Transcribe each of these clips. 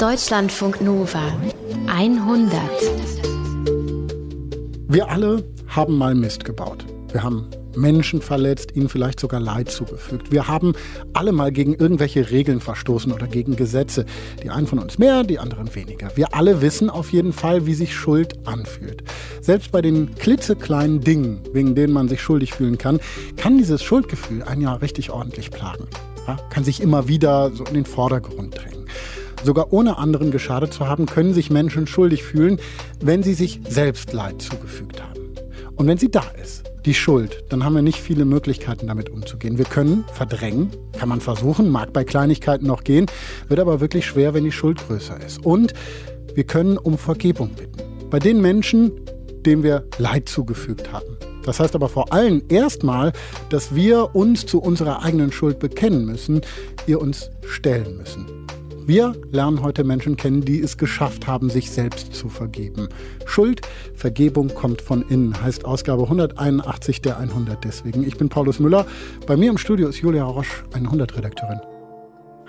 Deutschlandfunk Nova 100. Wir alle haben mal Mist gebaut. Wir haben Menschen verletzt, ihnen vielleicht sogar Leid zugefügt. Wir haben alle mal gegen irgendwelche Regeln verstoßen oder gegen Gesetze. Die einen von uns mehr, die anderen weniger. Wir alle wissen auf jeden Fall, wie sich Schuld anfühlt. Selbst bei den klitzekleinen Dingen, wegen denen man sich schuldig fühlen kann, kann dieses Schuldgefühl einen ja richtig ordentlich plagen. Ja, kann sich immer wieder so in den Vordergrund drängen. Sogar ohne anderen geschadet zu haben, können sich Menschen schuldig fühlen, wenn sie sich selbst Leid zugefügt haben. Und wenn sie da ist, die Schuld, dann haben wir nicht viele Möglichkeiten damit umzugehen. Wir können verdrängen, kann man versuchen, mag bei Kleinigkeiten noch gehen, wird aber wirklich schwer, wenn die Schuld größer ist. Und wir können um Vergebung bitten. Bei den Menschen, denen wir Leid zugefügt haben. Das heißt aber vor allem erstmal, dass wir uns zu unserer eigenen Schuld bekennen müssen, ihr uns stellen müssen. Wir lernen heute Menschen kennen, die es geschafft haben, sich selbst zu vergeben. Schuld, Vergebung kommt von innen, heißt Ausgabe 181 der 100 deswegen. Ich bin Paulus Müller. Bei mir im Studio ist Julia Roche, 100-Redakteurin.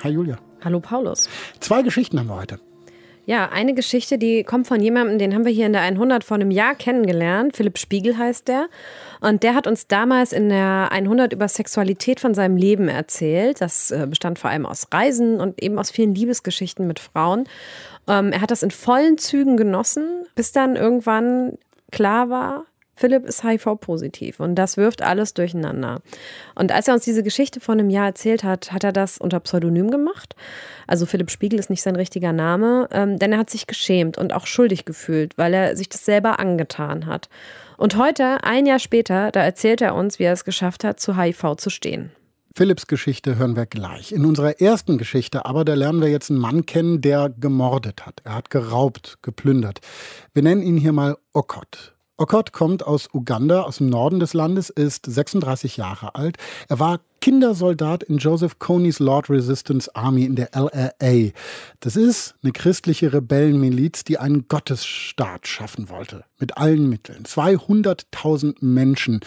Hi Julia. Hallo Paulus. Zwei Geschichten haben wir heute. Ja, eine Geschichte, die kommt von jemandem, den haben wir hier in der 100 vor einem Jahr kennengelernt. Philipp Spiegel heißt der. Und der hat uns damals in der 100 über Sexualität von seinem Leben erzählt. Das äh, bestand vor allem aus Reisen und eben aus vielen Liebesgeschichten mit Frauen. Ähm, er hat das in vollen Zügen genossen, bis dann irgendwann klar war, Philipp ist HIV-positiv und das wirft alles durcheinander. Und als er uns diese Geschichte vor einem Jahr erzählt hat, hat er das unter Pseudonym gemacht. Also Philipp Spiegel ist nicht sein richtiger Name, ähm, denn er hat sich geschämt und auch schuldig gefühlt, weil er sich das selber angetan hat. Und heute, ein Jahr später, da erzählt er uns, wie er es geschafft hat, zu HIV zu stehen. Philipps Geschichte hören wir gleich. In unserer ersten Geschichte aber, da lernen wir jetzt einen Mann kennen, der gemordet hat. Er hat geraubt, geplündert. Wir nennen ihn hier mal Okot. Okot kommt aus Uganda, aus dem Norden des Landes, ist 36 Jahre alt. Er war Kindersoldat in Joseph Coney's Lord Resistance Army in der LRA. Das ist eine christliche Rebellenmiliz, die einen Gottesstaat schaffen wollte. Mit allen Mitteln. 200.000 Menschen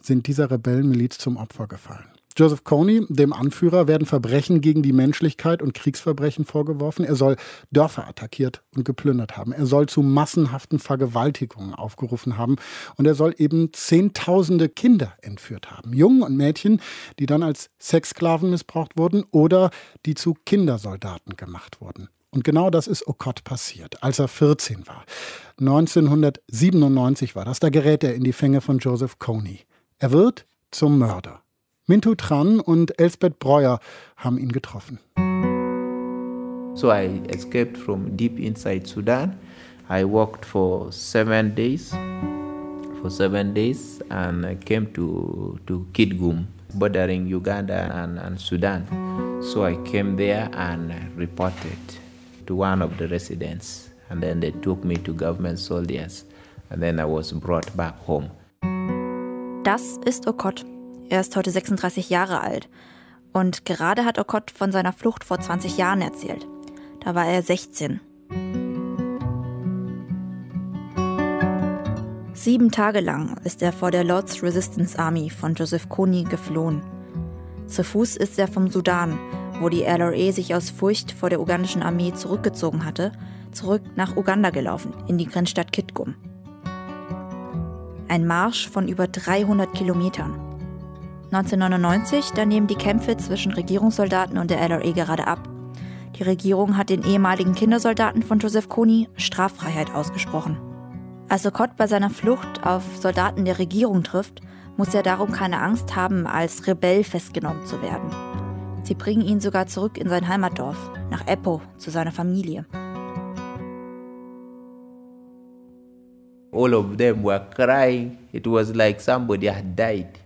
sind dieser Rebellenmiliz zum Opfer gefallen. Joseph Kony, dem Anführer, werden Verbrechen gegen die Menschlichkeit und Kriegsverbrechen vorgeworfen. Er soll Dörfer attackiert und geplündert haben. Er soll zu massenhaften Vergewaltigungen aufgerufen haben. Und er soll eben Zehntausende Kinder entführt haben. Jungen und Mädchen, die dann als Sexsklaven missbraucht wurden oder die zu Kindersoldaten gemacht wurden. Und genau das ist Okot passiert, als er 14 war. 1997 war das. Da gerät er in die Fänge von Joseph Kony. Er wird zum Mörder. Mintu Tran und Elsbeth Breuer haben ihn getroffen. So I escaped from deep inside Sudan. I walked for seven days, for seven days, and I came to to Kidgum, bordering Uganda and, and Sudan. So I came there and reported to one of the residents, and then they took me to government soldiers, and then I was brought back home. Das ist Okot, Er ist heute 36 Jahre alt. Und gerade hat Okot von seiner Flucht vor 20 Jahren erzählt. Da war er 16. Sieben Tage lang ist er vor der Lord's Resistance Army von Joseph Kony geflohen. Zu Fuß ist er vom Sudan, wo die LRA sich aus Furcht vor der ugandischen Armee zurückgezogen hatte, zurück nach Uganda gelaufen, in die Grenzstadt Kitgum. Ein Marsch von über 300 Kilometern. 1999, da nehmen die Kämpfe zwischen Regierungssoldaten und der LRA gerade ab. Die Regierung hat den ehemaligen Kindersoldaten von Joseph Kony Straffreiheit ausgesprochen. Als Okot bei seiner Flucht auf Soldaten der Regierung trifft, muss er darum keine Angst haben, als Rebell festgenommen zu werden. Sie bringen ihn sogar zurück in sein Heimatdorf, nach Eppo, zu seiner Familie. All of them were crying. It was like somebody had died.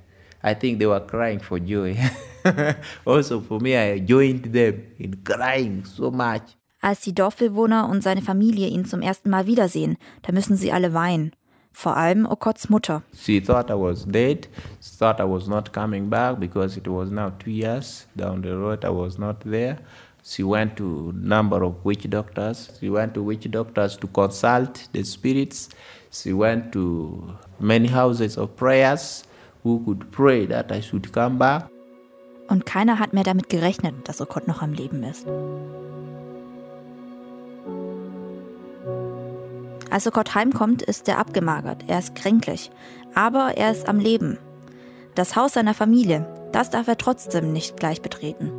I think they were crying for joy. also for me, I joined them in crying so much. Als die Dorfbewohner und seine Familie ihn zum ersten Mal wiedersehen, da müssen sie alle weinen. Vor allem Okots Mutter. She thought I was dead. She thought I was not coming back because it was now two years down the road. I was not there. She went to number of witch doctors. She went to witch doctors to consult the spirits. She went to many houses of prayers who could pray that I should come back. Und keiner hat mehr damit gerechnet, dass Okot noch am Leben ist. Als Okot heimkommt, ist er abgemagert, er ist kränklich, aber er ist am Leben. Das Haus seiner Familie, das darf er trotzdem nicht gleich betreten.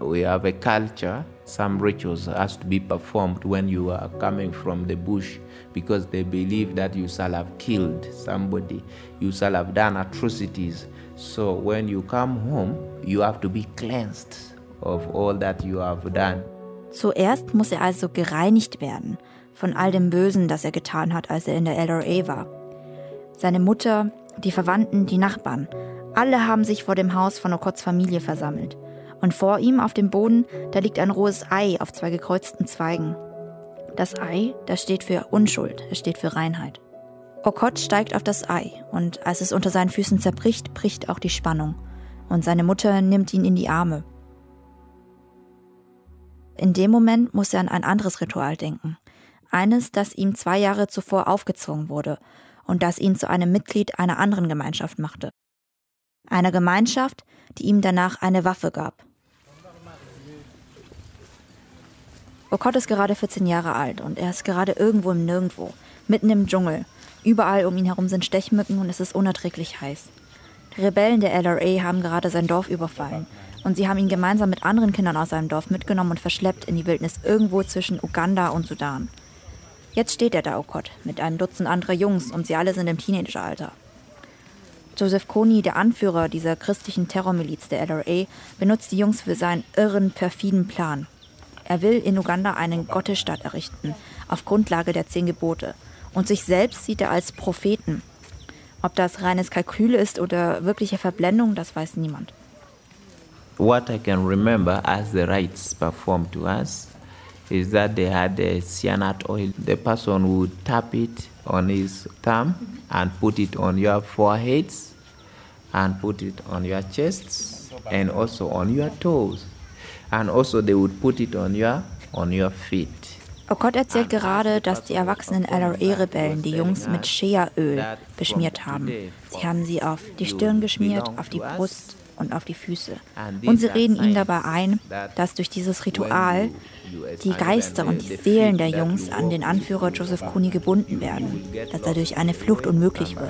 We have a culture some rituals has to be performed when you are coming from the bush because they believe that you shall have killed somebody, you shall have done atrocities. So when you come home, you have to be cleansed of all that you have done. Zuerst muss er also gereinigt werden von all dem Bösen, das er getan hat, als er in der LRA war. Seine Mutter, die Verwandten, die Nachbarn, alle haben sich vor dem Haus von Okots Familie versammelt. Und vor ihm auf dem Boden, da liegt ein rohes Ei auf zwei gekreuzten Zweigen. Das Ei, das steht für Unschuld, es steht für Reinheit. Okot steigt auf das Ei und als es unter seinen Füßen zerbricht, bricht auch die Spannung. Und seine Mutter nimmt ihn in die Arme. In dem Moment muss er an ein anderes Ritual denken. Eines, das ihm zwei Jahre zuvor aufgezwungen wurde und das ihn zu einem Mitglied einer anderen Gemeinschaft machte. Einer Gemeinschaft, die ihm danach eine Waffe gab. Okot ist gerade 14 Jahre alt und er ist gerade irgendwo im Nirgendwo, mitten im Dschungel. Überall um ihn herum sind Stechmücken und es ist unerträglich heiß. Die Rebellen der LRA haben gerade sein Dorf überfallen und sie haben ihn gemeinsam mit anderen Kindern aus seinem Dorf mitgenommen und verschleppt in die Wildnis irgendwo zwischen Uganda und Sudan. Jetzt steht er da, Okot, mit einem Dutzend anderer Jungs und sie alle sind im Teenageralter. Joseph Kony, der Anführer dieser christlichen Terrormiliz der LRA, benutzt die Jungs für seinen irren, perfiden Plan. Er will in Uganda einen Gottesstaat errichten, auf Grundlage der zehn Gebote. Und sich selbst sieht er als Propheten. Ob das reines Kalkül ist oder wirkliche Verblendung, das weiß niemand. What I can remember as the rites performed to us is that they had a cyanide oil. The person would tap it on his thumb and put it on your foreheads and put it on your chests and also on your toes. And also they would put it on your on your feet. Okot erzählt gerade, dass die erwachsenen LRA-Rebellen die Jungs mit Shea-Öl beschmiert haben. Sie haben sie auf die Stirn geschmiert, auf die Brust und auf die Füße. Und sie reden ihnen dabei ein, dass durch dieses Ritual die Geister und die Seelen der Jungs an den Anführer Joseph Kony gebunden werden, dass dadurch eine Flucht unmöglich wird.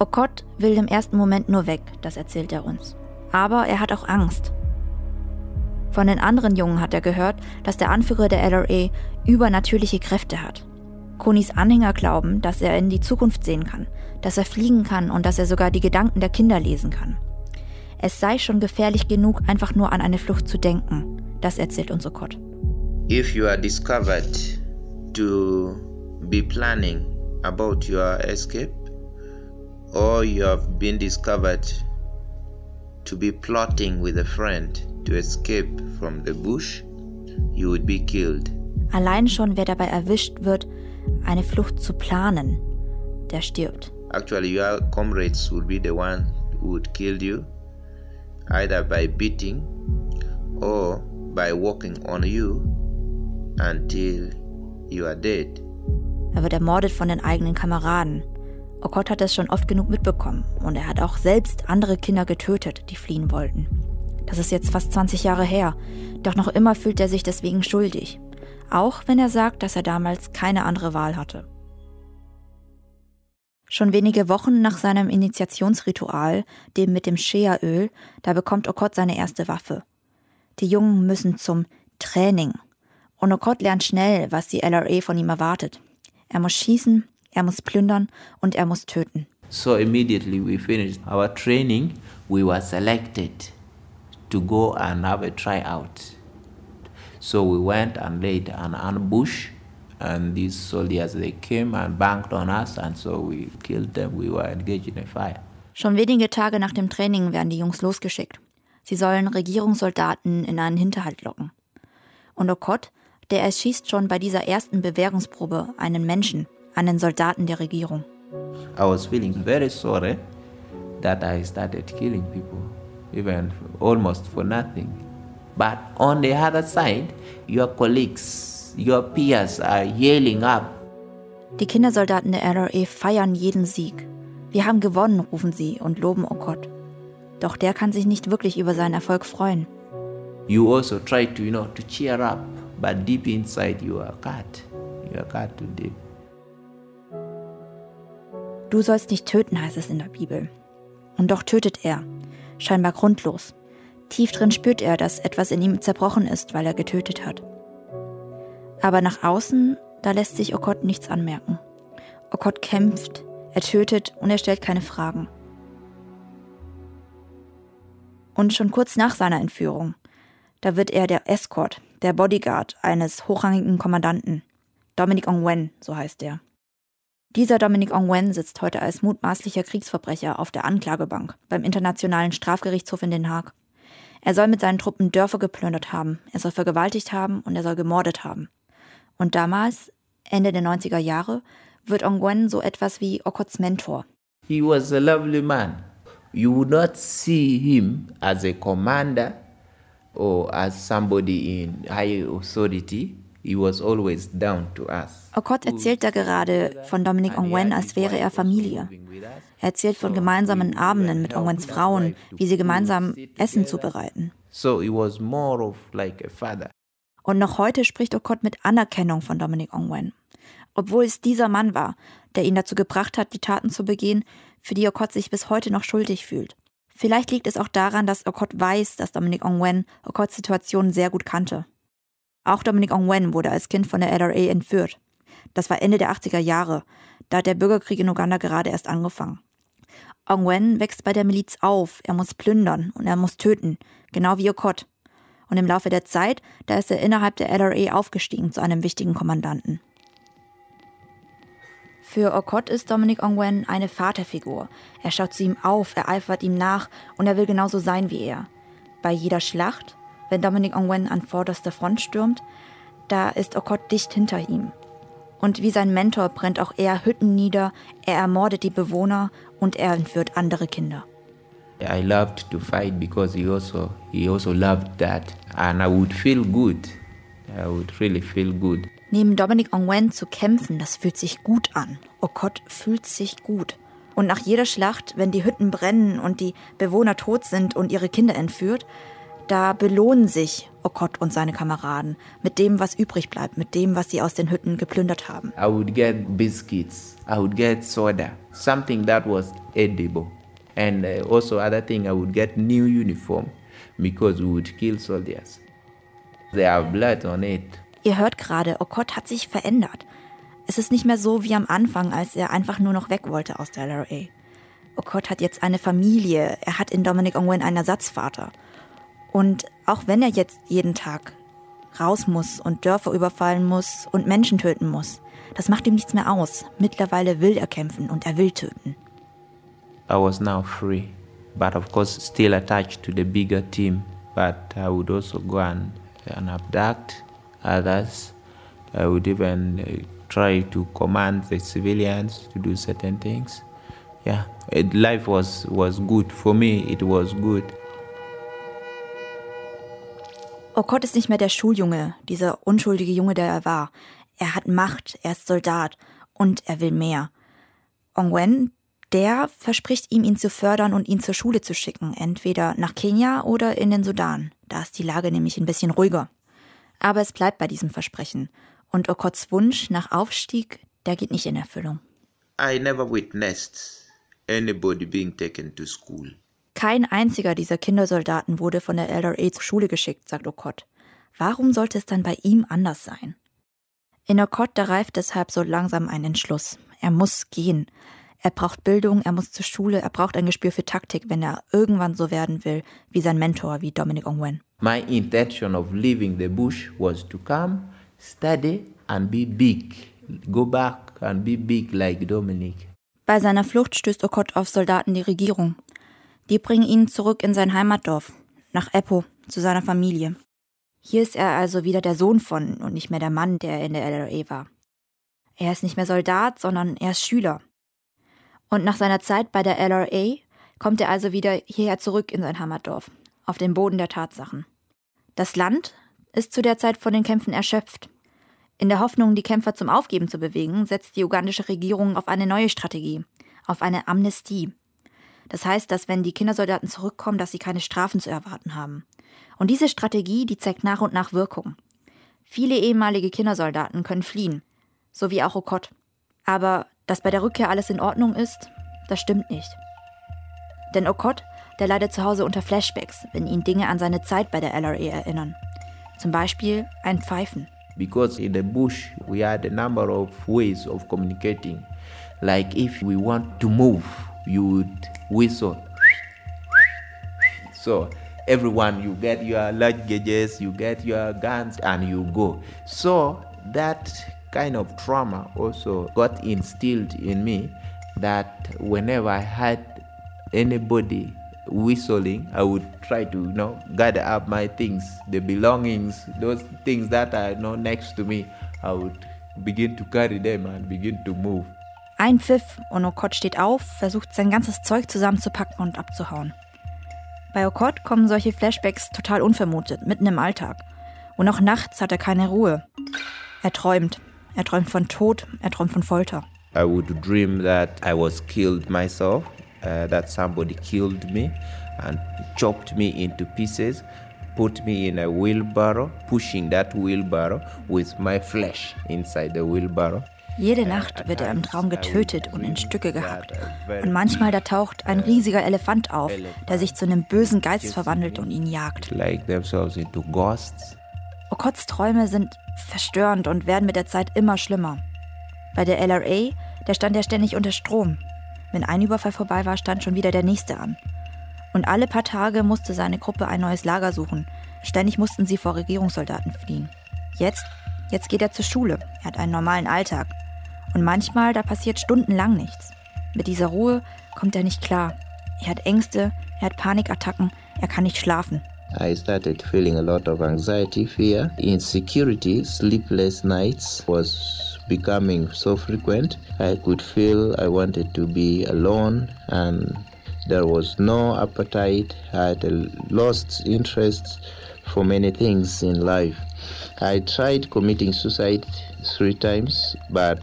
Okot will im ersten Moment nur weg, das erzählt er uns. Aber er hat auch Angst. Von den anderen Jungen hat er gehört, dass der Anführer der LRA übernatürliche Kräfte hat. Konis Anhänger glauben, dass er in die Zukunft sehen kann, dass er fliegen kann und dass er sogar die Gedanken der Kinder lesen kann. Es sei schon gefährlich genug, einfach nur an eine Flucht zu denken. Das erzählt uns Okot. If you are discovered to be planning about your escape, or you have been discovered to be plotting with a friend to escape from the bush, you would be killed. Allein schon, wer dabei erwischt wird, eine Flucht zu planen, der stirbt. Actually, your comrades would be the one who would kill you, either by beating or by walking on you until you are dead. Er wird ermordet von den eigenen Kameraden. Okot hat es schon oft genug mitbekommen und er hat auch selbst andere Kinder getötet, die fliehen wollten. Das ist jetzt fast 20 Jahre her, doch noch immer fühlt er sich deswegen schuldig. Auch wenn er sagt, dass er damals keine andere Wahl hatte. Schon wenige Wochen nach seinem Initiationsritual, dem mit dem Shea-Öl, da bekommt Okot seine erste Waffe. Die Jungen müssen zum Training. Und Okot lernt schnell, was die LRA von ihm erwartet. Er muss schießen, er muss plündern und er muss töten. So immediately we finished our training, we were selected to go and have a tryout. So we went and laid an ambush and these soldiers they came and banked on us and so we killed them. We were engaged in a fire. Schon wenige Tage nach dem Training werden die Jungs losgeschickt. Sie sollen Regierungssoldaten in einen Hinterhalt locken. Und Okot, der erschießt schon bei dieser ersten Bewährungsprobe einen Menschen, einen Soldaten der Regierung. I was feeling very sorry that I started killing people, even almost for nothing. But on the other side, your colleagues, your peers are yelling up. Die Kindersoldaten der LRA feiern jeden Sieg. Wir haben gewonnen, rufen sie und loben Okot. Doch der kann sich nicht wirklich über seinen Erfolg freuen. You also try to, you know, to cheer up, but deep inside you are cut. You are cut to deep. Du sollst nicht töten, heißt es in der Bibel. Und doch tötet er, scheinbar grundlos. Tief drin spürt er, dass etwas in ihm zerbrochen ist, weil er getötet hat. Aber nach außen, da lässt sich Okot nichts anmerken. Okot kämpft, er tötet und er stellt keine Fragen. Und schon kurz nach seiner Entführung, da wird er der Escort, der Bodyguard eines hochrangigen Kommandanten. Dominic Ongwen, so heißt er. Dieser Dominic Ongwen sitzt heute als mutmaßlicher Kriegsverbrecher auf der Anklagebank beim Internationalen Strafgerichtshof in Den Haag. Er soll mit seinen Truppen Dörfer geplündert haben, er soll vergewaltigt haben und er soll gemordet haben. Und damals, Ende der 90er Jahre, wird Ongwen so etwas wie Okots Mentor. He was a lovely man. You would not see him as a commander or as somebody in high authority. Us. Okot erzählt da gerade von Dominic Ongwen, als wäre er Familie. Er erzählt von gemeinsamen Abenden mit Ongwens Frauen, wie sie gemeinsam Essen zubereiten. So he was more of like a father. Und noch heute spricht Okot mit Anerkennung von Dominic Ongwen. Obwohl es dieser Mann war, der ihn dazu gebracht hat, die Taten zu begehen, für die Okot sich bis heute noch schuldig fühlt. Vielleicht liegt es auch daran, dass Okot weiß, dass Dominic Ongwen Okots Situation sehr gut kannte. Auch Dominic Ongwen wurde als Kind von der LRA entführt. Das war Ende der 80er Jahre. Da hat der Bürgerkrieg in Uganda gerade erst angefangen. Ongwen wächst bei der Miliz auf. Er muss plündern und er muss töten. Genau wie Okot. Und im Laufe der Zeit, da ist er innerhalb der LRA aufgestiegen zu einem wichtigen Kommandanten. Für Okot ist Dominic Ongwen eine Vaterfigur. Er schaut zu ihm auf, er eifert ihm nach und er will genauso sein wie er. Bei jeder Schlacht, wenn Dominic Ongwen an vorderster Front stürmt, da ist Okot dicht hinter ihm. Und wie sein Mentor brennt auch er Hütten nieder, er ermordet die Bewohner und er entführt andere Kinder. I loved to fight because he also he also loved that and I would feel good. I would really feel good. Neben Dominic Ongwen zu kämpfen, das fühlt sich gut an. Okot fühlt sich gut. Und nach jeder Schlacht, wenn die Hütten brennen und die Bewohner tot sind und ihre Kinder entführt, da belohnen sich Okot und seine Kameraden mit dem, was übrig bleibt, mit dem, was sie aus den Hütten geplündert haben. I would get biscuits. I would get soda, something that was edible. And uh, also other thing, I would get new uniform because we would kill soldiers. They have blood on it. Ihr hört gerade, Okot hat sich verändert. Es ist nicht mehr so wie am Anfang, als er einfach nur noch weg wollte aus der LRA. Okot hat jetzt eine Familie, er hat in Dominic Ongwen einen Ersatzvater. Und auch wenn er jetzt jeden Tag raus muss und Dörfer überfallen muss und Menschen töten muss, das macht ihm nichts mehr aus. Mittlerweile will er kämpfen und er will töten. I was now free, but of course still attached to the bigger team. But I would also go and, and abduct others. I would even uh, try to command the civilians to do certain things. Yeah, life was, was good. For me, it was good. Okot ist nicht mehr der Schuljunge, dieser unschuldige Junge, der er war. Er hat Macht, er ist Soldat und er will mehr. Ongwen, der verspricht ihm, ihn zu fördern und ihn zur Schule zu schicken, entweder nach Kenia oder in den Sudan. Da ist die Lage nämlich ein bisschen ruhiger. Aber es bleibt bei diesem Versprechen. Und Okots Wunsch nach Aufstieg, der geht nicht in Erfüllung. I never witnessed anybody being taken to school. Kein einziger dieser Kindersoldaten wurde von der LRA zur Schule geschickt, sagt Okot. Warum sollte es dann bei ihm anders sein? In Okot, reift deshalb so langsam ein Entschluss. Er muss gehen. Er braucht Bildung, er muss zur Schule, er braucht ein Gespür für Taktik, wenn er irgendwann so werden will wie sein Mentor, wie Dominic Ongwen. My intention of leaving the bush was to come, study and be big. Go back and be big like Dominic. Bei seiner Flucht stößt Okot auf Soldaten der Regierung. Die bringen ihn zurück in sein Heimatdorf, nach Eppo, zu seiner Familie. Hier ist er also wieder der Sohn von und nicht mehr der Mann, der in der LRA war. Er ist nicht mehr Soldat, sondern er ist Schüler. Und nach seiner Zeit bei der LRA kommt er also wieder hierher zurück in sein Heimatdorf, auf den Boden der Tatsachen. Das Land ist zu der Zeit von den Kämpfen erschöpft. In der Hoffnung, die Kämpfer zum Aufgeben zu bewegen, setzt die ugandische Regierung auf eine neue Strategie, auf eine Amnestie. Das heißt, dass wenn die Kindersoldaten zurückkommen, dass sie keine Strafen zu erwarten haben. Und diese Strategie, die zeigt nach und nach Wirkung. Viele ehemalige Kindersoldaten können fliehen, so wie auch Okot. Aber dass bei der Rückkehr alles in Ordnung ist, das stimmt nicht. Denn Okot, der leidet zu Hause unter Flashbacks, wenn ihn Dinge an seine Zeit bei der LRA erinnern. Zum Beispiel ein Pfeifen. Because in the bush we had a number of ways of communicating. Like if we want to move, you would whistle. So everyone, you get your luggages, you get your guns, and you go. So that kind of trauma also got instilled in me that whenever I had anybody whistling, I would try to you know gather up my things, the belongings, those things that are you know, next to me. I would begin to carry them and begin to move. Ein Pfiff und Okot steht auf, versucht sein ganzes Zeug zusammenzupacken und abzuhauen. Bei Okot kommen solche Flashbacks total unvermutet, mitten im Alltag. Und auch nachts hat er keine Ruhe. Er träumt. Er träumt von Tod, er träumt von Folter. I would dream that I was killed myself, uh, that somebody killed me and chopped me into pieces, put me in a wheelbarrow, pushing that wheelbarrow with my flesh inside the wheelbarrow. Jede Nacht wird er im Traum getötet und in Stücke gehackt. Und manchmal da taucht ein riesiger Elefant auf, der sich zu einem bösen Geist verwandelt und ihn jagt. Okots Träume sind verstörend und werden mit der Zeit immer schlimmer. Bei der LRA, da stand er ständig unter Strom. Wenn ein Überfall vorbei war, stand schon wieder der nächste an. Und alle paar Tage musste seine Gruppe ein neues Lager suchen. Ständig mussten sie vor Regierungssoldaten fliehen. Jetzt, jetzt geht er zur Schule. Er hat einen normalen Alltag. Und manchmal, da passiert stundenlang nichts. Mit dieser Ruhe kommt er nicht klar. Er hat Ängste, er hat Panikattacken, er kann nicht schlafen. I started feeling a lot of anxiety, fear, insecurity, sleepless nights was becoming so frequent. I could feel I wanted to be alone and there was no appetite. I had lost interest for many things in life. I tried committing suicide three times, but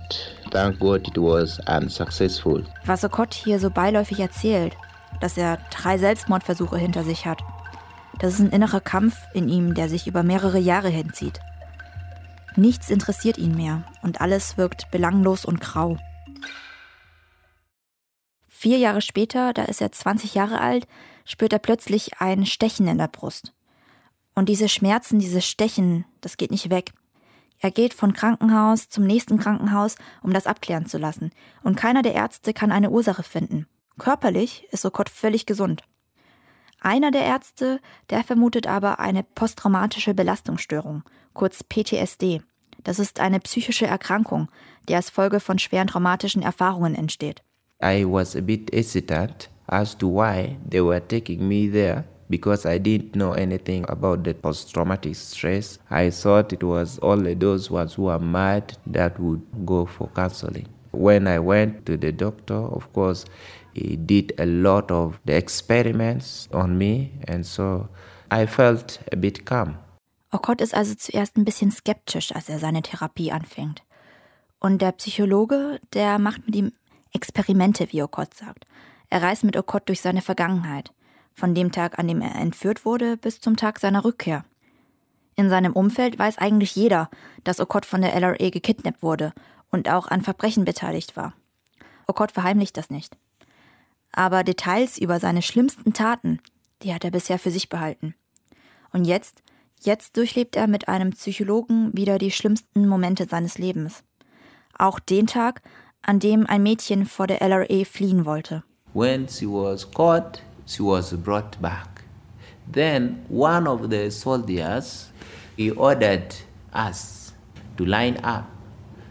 thank God it was unsuccessful. Was Okot hier so beiläufig erzählt, dass er drei Selbstmordversuche hinter sich hat. Das ist ein innerer Kampf in ihm, der sich über mehrere Jahre hinzieht. Nichts interessiert ihn mehr und alles wirkt belanglos und grau. Vier Jahre später, da ist er 20 Jahre alt, spürt er plötzlich ein Stechen in der Brust. Und diese Schmerzen, dieses Stechen, das geht nicht weg. Er geht von Krankenhaus zum nächsten Krankenhaus, um das abklären zu lassen. Und keiner der Ärzte kann eine Ursache finden. Körperlich ist Sokot völlig gesund. Einer der Ärzte, der vermutet aber eine posttraumatische Belastungsstörung, kurz PTSD. Das ist eine psychische Erkrankung, die als Folge von schweren traumatischen Erfahrungen entsteht. I was a bit hesitant as to why they were taking me there because I didn't know anything about the post traumatic stress. I thought it was only those ones who are mad that would go for counseling. When I went to the doctor, of course, he did a lot of the experiments on me, and so I felt a bit calm. Okot ist also zuerst ein bisschen skeptisch, als er seine Therapie anfängt. Und der Psychologe, der macht mit ihm Experimente, wie Okot sagt. Er reist mit Okot durch seine Vergangenheit, von dem Tag, an dem er entführt wurde, bis zum Tag seiner Rückkehr. In seinem Umfeld weiß eigentlich jeder, dass Okot von der LRA gekidnappt wurde und auch an Verbrechen beteiligt war. Okot verheimlicht das nicht. Aber Details über seine schlimmsten Taten, die hat er bisher für sich behalten. Und jetzt, jetzt durchlebt er mit einem Psychologen wieder die schlimmsten Momente seines Lebens. Auch den Tag, an dem ein Mädchen vor der LRA fliehen wollte. When she was caught, she was brought back. Then one of the soldiers he ordered us to line up.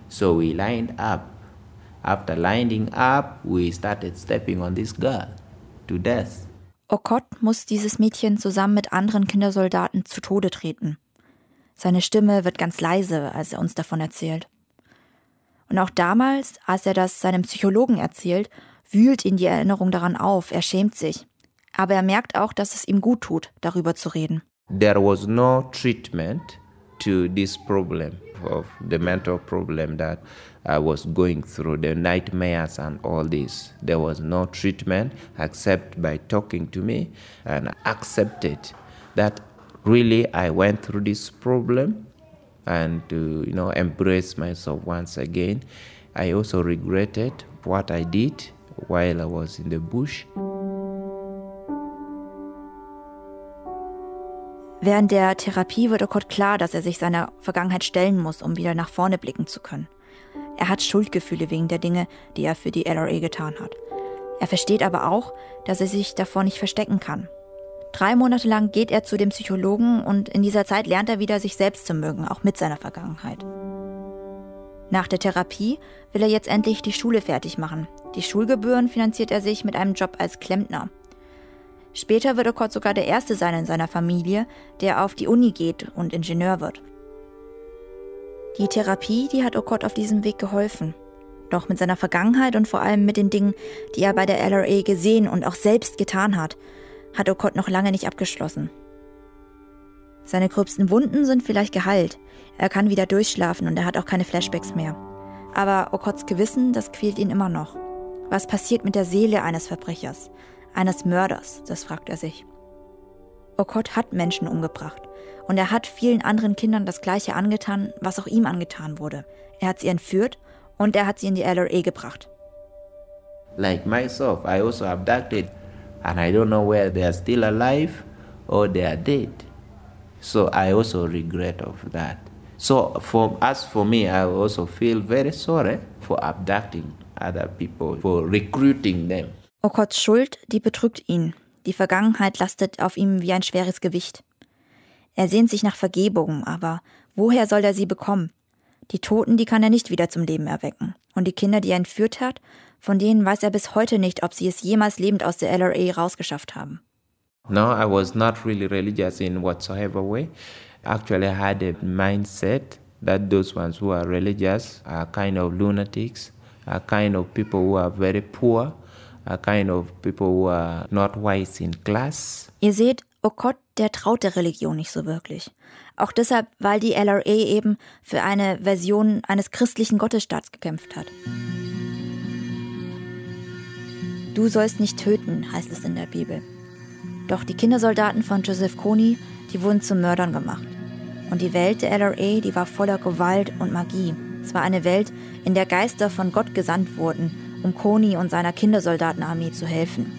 So we lined up. After lining up, we started stepping on this girl to death. Okot muss dieses Mädchen zusammen mit anderen Kindersoldaten zu Tode treten. Seine Stimme wird ganz leise, als er uns davon erzählt. Und auch damals, als er das seinem Psychologen erzählt, wühlt ihn die Erinnerung daran auf, er schämt sich. Aber er merkt auch, dass es ihm gut tut, darüber zu reden. There was no treatment to this problem of the mental problem that I was going through, the nightmares and all this. There was no treatment except by talking to me and accepted that really I went through this problem and to you know embrace myself once again. I also regretted what I did while I was in the bush. Während der Therapie wird Okot klar, dass er sich seiner Vergangenheit stellen muss, um wieder nach vorne blicken zu können. Er hat Schuldgefühle wegen der Dinge, die er für die LRA getan hat. Er versteht aber auch, dass er sich davor nicht verstecken kann. Drei Monate lang geht er zu dem Psychologen und in dieser Zeit lernt er wieder, sich selbst zu mögen, auch mit seiner Vergangenheit. Nach der Therapie will er jetzt endlich die Schule fertig machen. Die Schulgebühren finanziert er sich mit einem Job als Klempner. Später wird Okot sogar der Erste sein in seiner Familie, der auf die Uni geht und Ingenieur wird. Die Therapie, die hat Okot auf diesem Weg geholfen. Doch mit seiner Vergangenheit und vor allem mit den Dingen, die er bei der LRA gesehen und auch selbst getan hat, hat Okot noch lange nicht abgeschlossen. Seine gröbsten Wunden sind vielleicht geheilt. Er kann wieder durchschlafen und er hat auch keine Flashbacks mehr. Aber Okots Gewissen, das quält ihn immer noch. Was passiert mit der Seele eines Verbrechers? Eines Mörders, das fragt er sich. Okot hat Menschen umgebracht und er hat vielen anderen Kindern das gleiche angetan, was auch ihm angetan wurde. Er hat sie entführt und er hat sie in die LRA gebracht. Like myself, I also abducted and I don't know whether they are still alive or they are dead. So I also regret of that. So for as for me, I also feel very sorry for abducting other people, for recruiting them. Okots Schuld, die betrügt ihn. Die Vergangenheit lastet auf ihm wie ein schweres Gewicht. Er sehnt sich nach Vergebung, aber woher soll er sie bekommen? Die Toten, die kann er nicht wieder zum Leben erwecken. Und die Kinder, die er entführt hat, von denen weiß er bis heute nicht, ob sie es jemals lebend aus der LRA rausgeschafft haben. No, I was not really religious in whatsoever way. Actually, I had a mindset that those ones who are religious are kind of lunatics, are kind of people who are very poor kind of people who are not wise in class. Ihr seht, Okot, der traut der Religion nicht so wirklich. Auch deshalb, weil die LRA eben für eine Version eines christlichen Gottesstaats gekämpft hat. Du sollst nicht töten, heißt es in der Bibel. Doch die Kindersoldaten von Joseph Kony, die wurden zu Mördern gemacht. Und die Welt der LRA, die war voller Gewalt und Magie. Es war eine Welt, in der Geister von Gott gesandt wurden um Koni und seiner Kindersoldatenarmee zu helfen.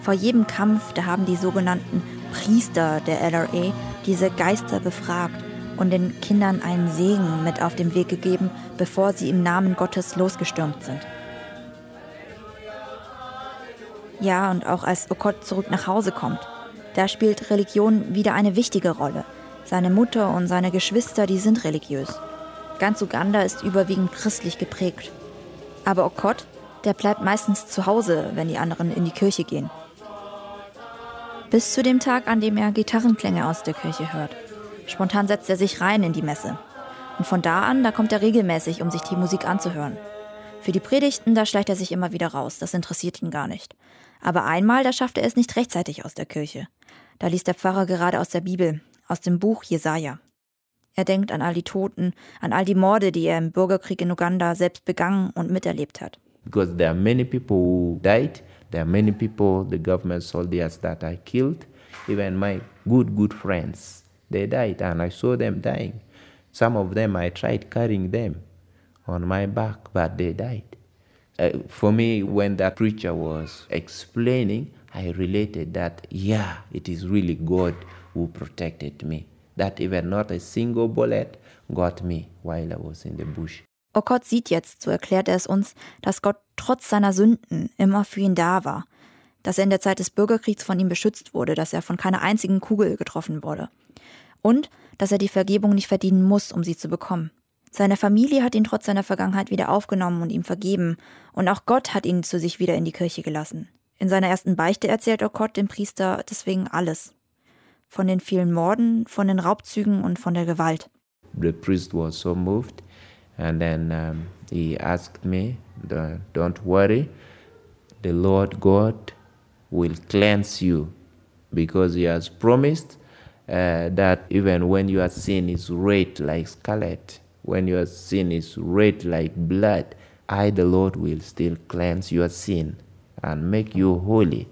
Vor jedem Kampf, da haben die sogenannten Priester der LRA diese Geister befragt und den Kindern einen Segen mit auf den Weg gegeben, bevor sie im Namen Gottes losgestürmt sind. Ja, und auch als Okot zurück nach Hause kommt, da spielt Religion wieder eine wichtige Rolle. Seine Mutter und seine Geschwister, die sind religiös. Ganz Uganda ist überwiegend christlich geprägt. Aber Okot, der bleibt meistens zu Hause, wenn die anderen in die Kirche gehen. Bis zu dem Tag, an dem er Gitarrenklänge aus der Kirche hört. Spontan setzt er sich rein in die Messe. Und von da an, da kommt er regelmäßig, um sich die Musik anzuhören. Für die Predigten, da schleicht er sich immer wieder raus, das interessiert ihn gar nicht. Aber einmal, da schafft er es nicht rechtzeitig aus der Kirche. Da liest der Pfarrer gerade aus der Bibel, aus dem Buch Jesaja. Er denkt an all die Toten, an all die Morde, die er im Bürgerkrieg in Uganda selbst begangen und miterlebt hat. Because there are many people who died. There are many people, the government soldiers that I killed. Even my good, good friends, they died, and I saw them dying. Some of them, I tried carrying them on my back, but they died. Uh, for me, when that preacher was explaining, I related that, yeah, it is really God who protected me. That even not a single bullet got me while I was in the bush. Okot sieht jetzt, so erklärt er es uns, dass Gott trotz seiner Sünden immer für ihn da war, dass er in der Zeit des Bürgerkriegs von ihm beschützt wurde, dass er von keiner einzigen Kugel getroffen wurde und dass er die Vergebung nicht verdienen muss, um sie zu bekommen. Seine Familie hat ihn trotz seiner Vergangenheit wieder aufgenommen und ihm vergeben, und auch Gott hat ihn zu sich wieder in die Kirche gelassen. In seiner ersten Beichte erzählt Okot dem Priester deswegen alles. Von den vielen Morden, von den Raubzügen und von der Gewalt. The priest was so moved And then um, he asked me, Don't worry, the Lord God will cleanse you because he has promised uh, that even when your sin is red like scarlet, when your sin is red like blood, I, the Lord, will still cleanse your sin and make you holy.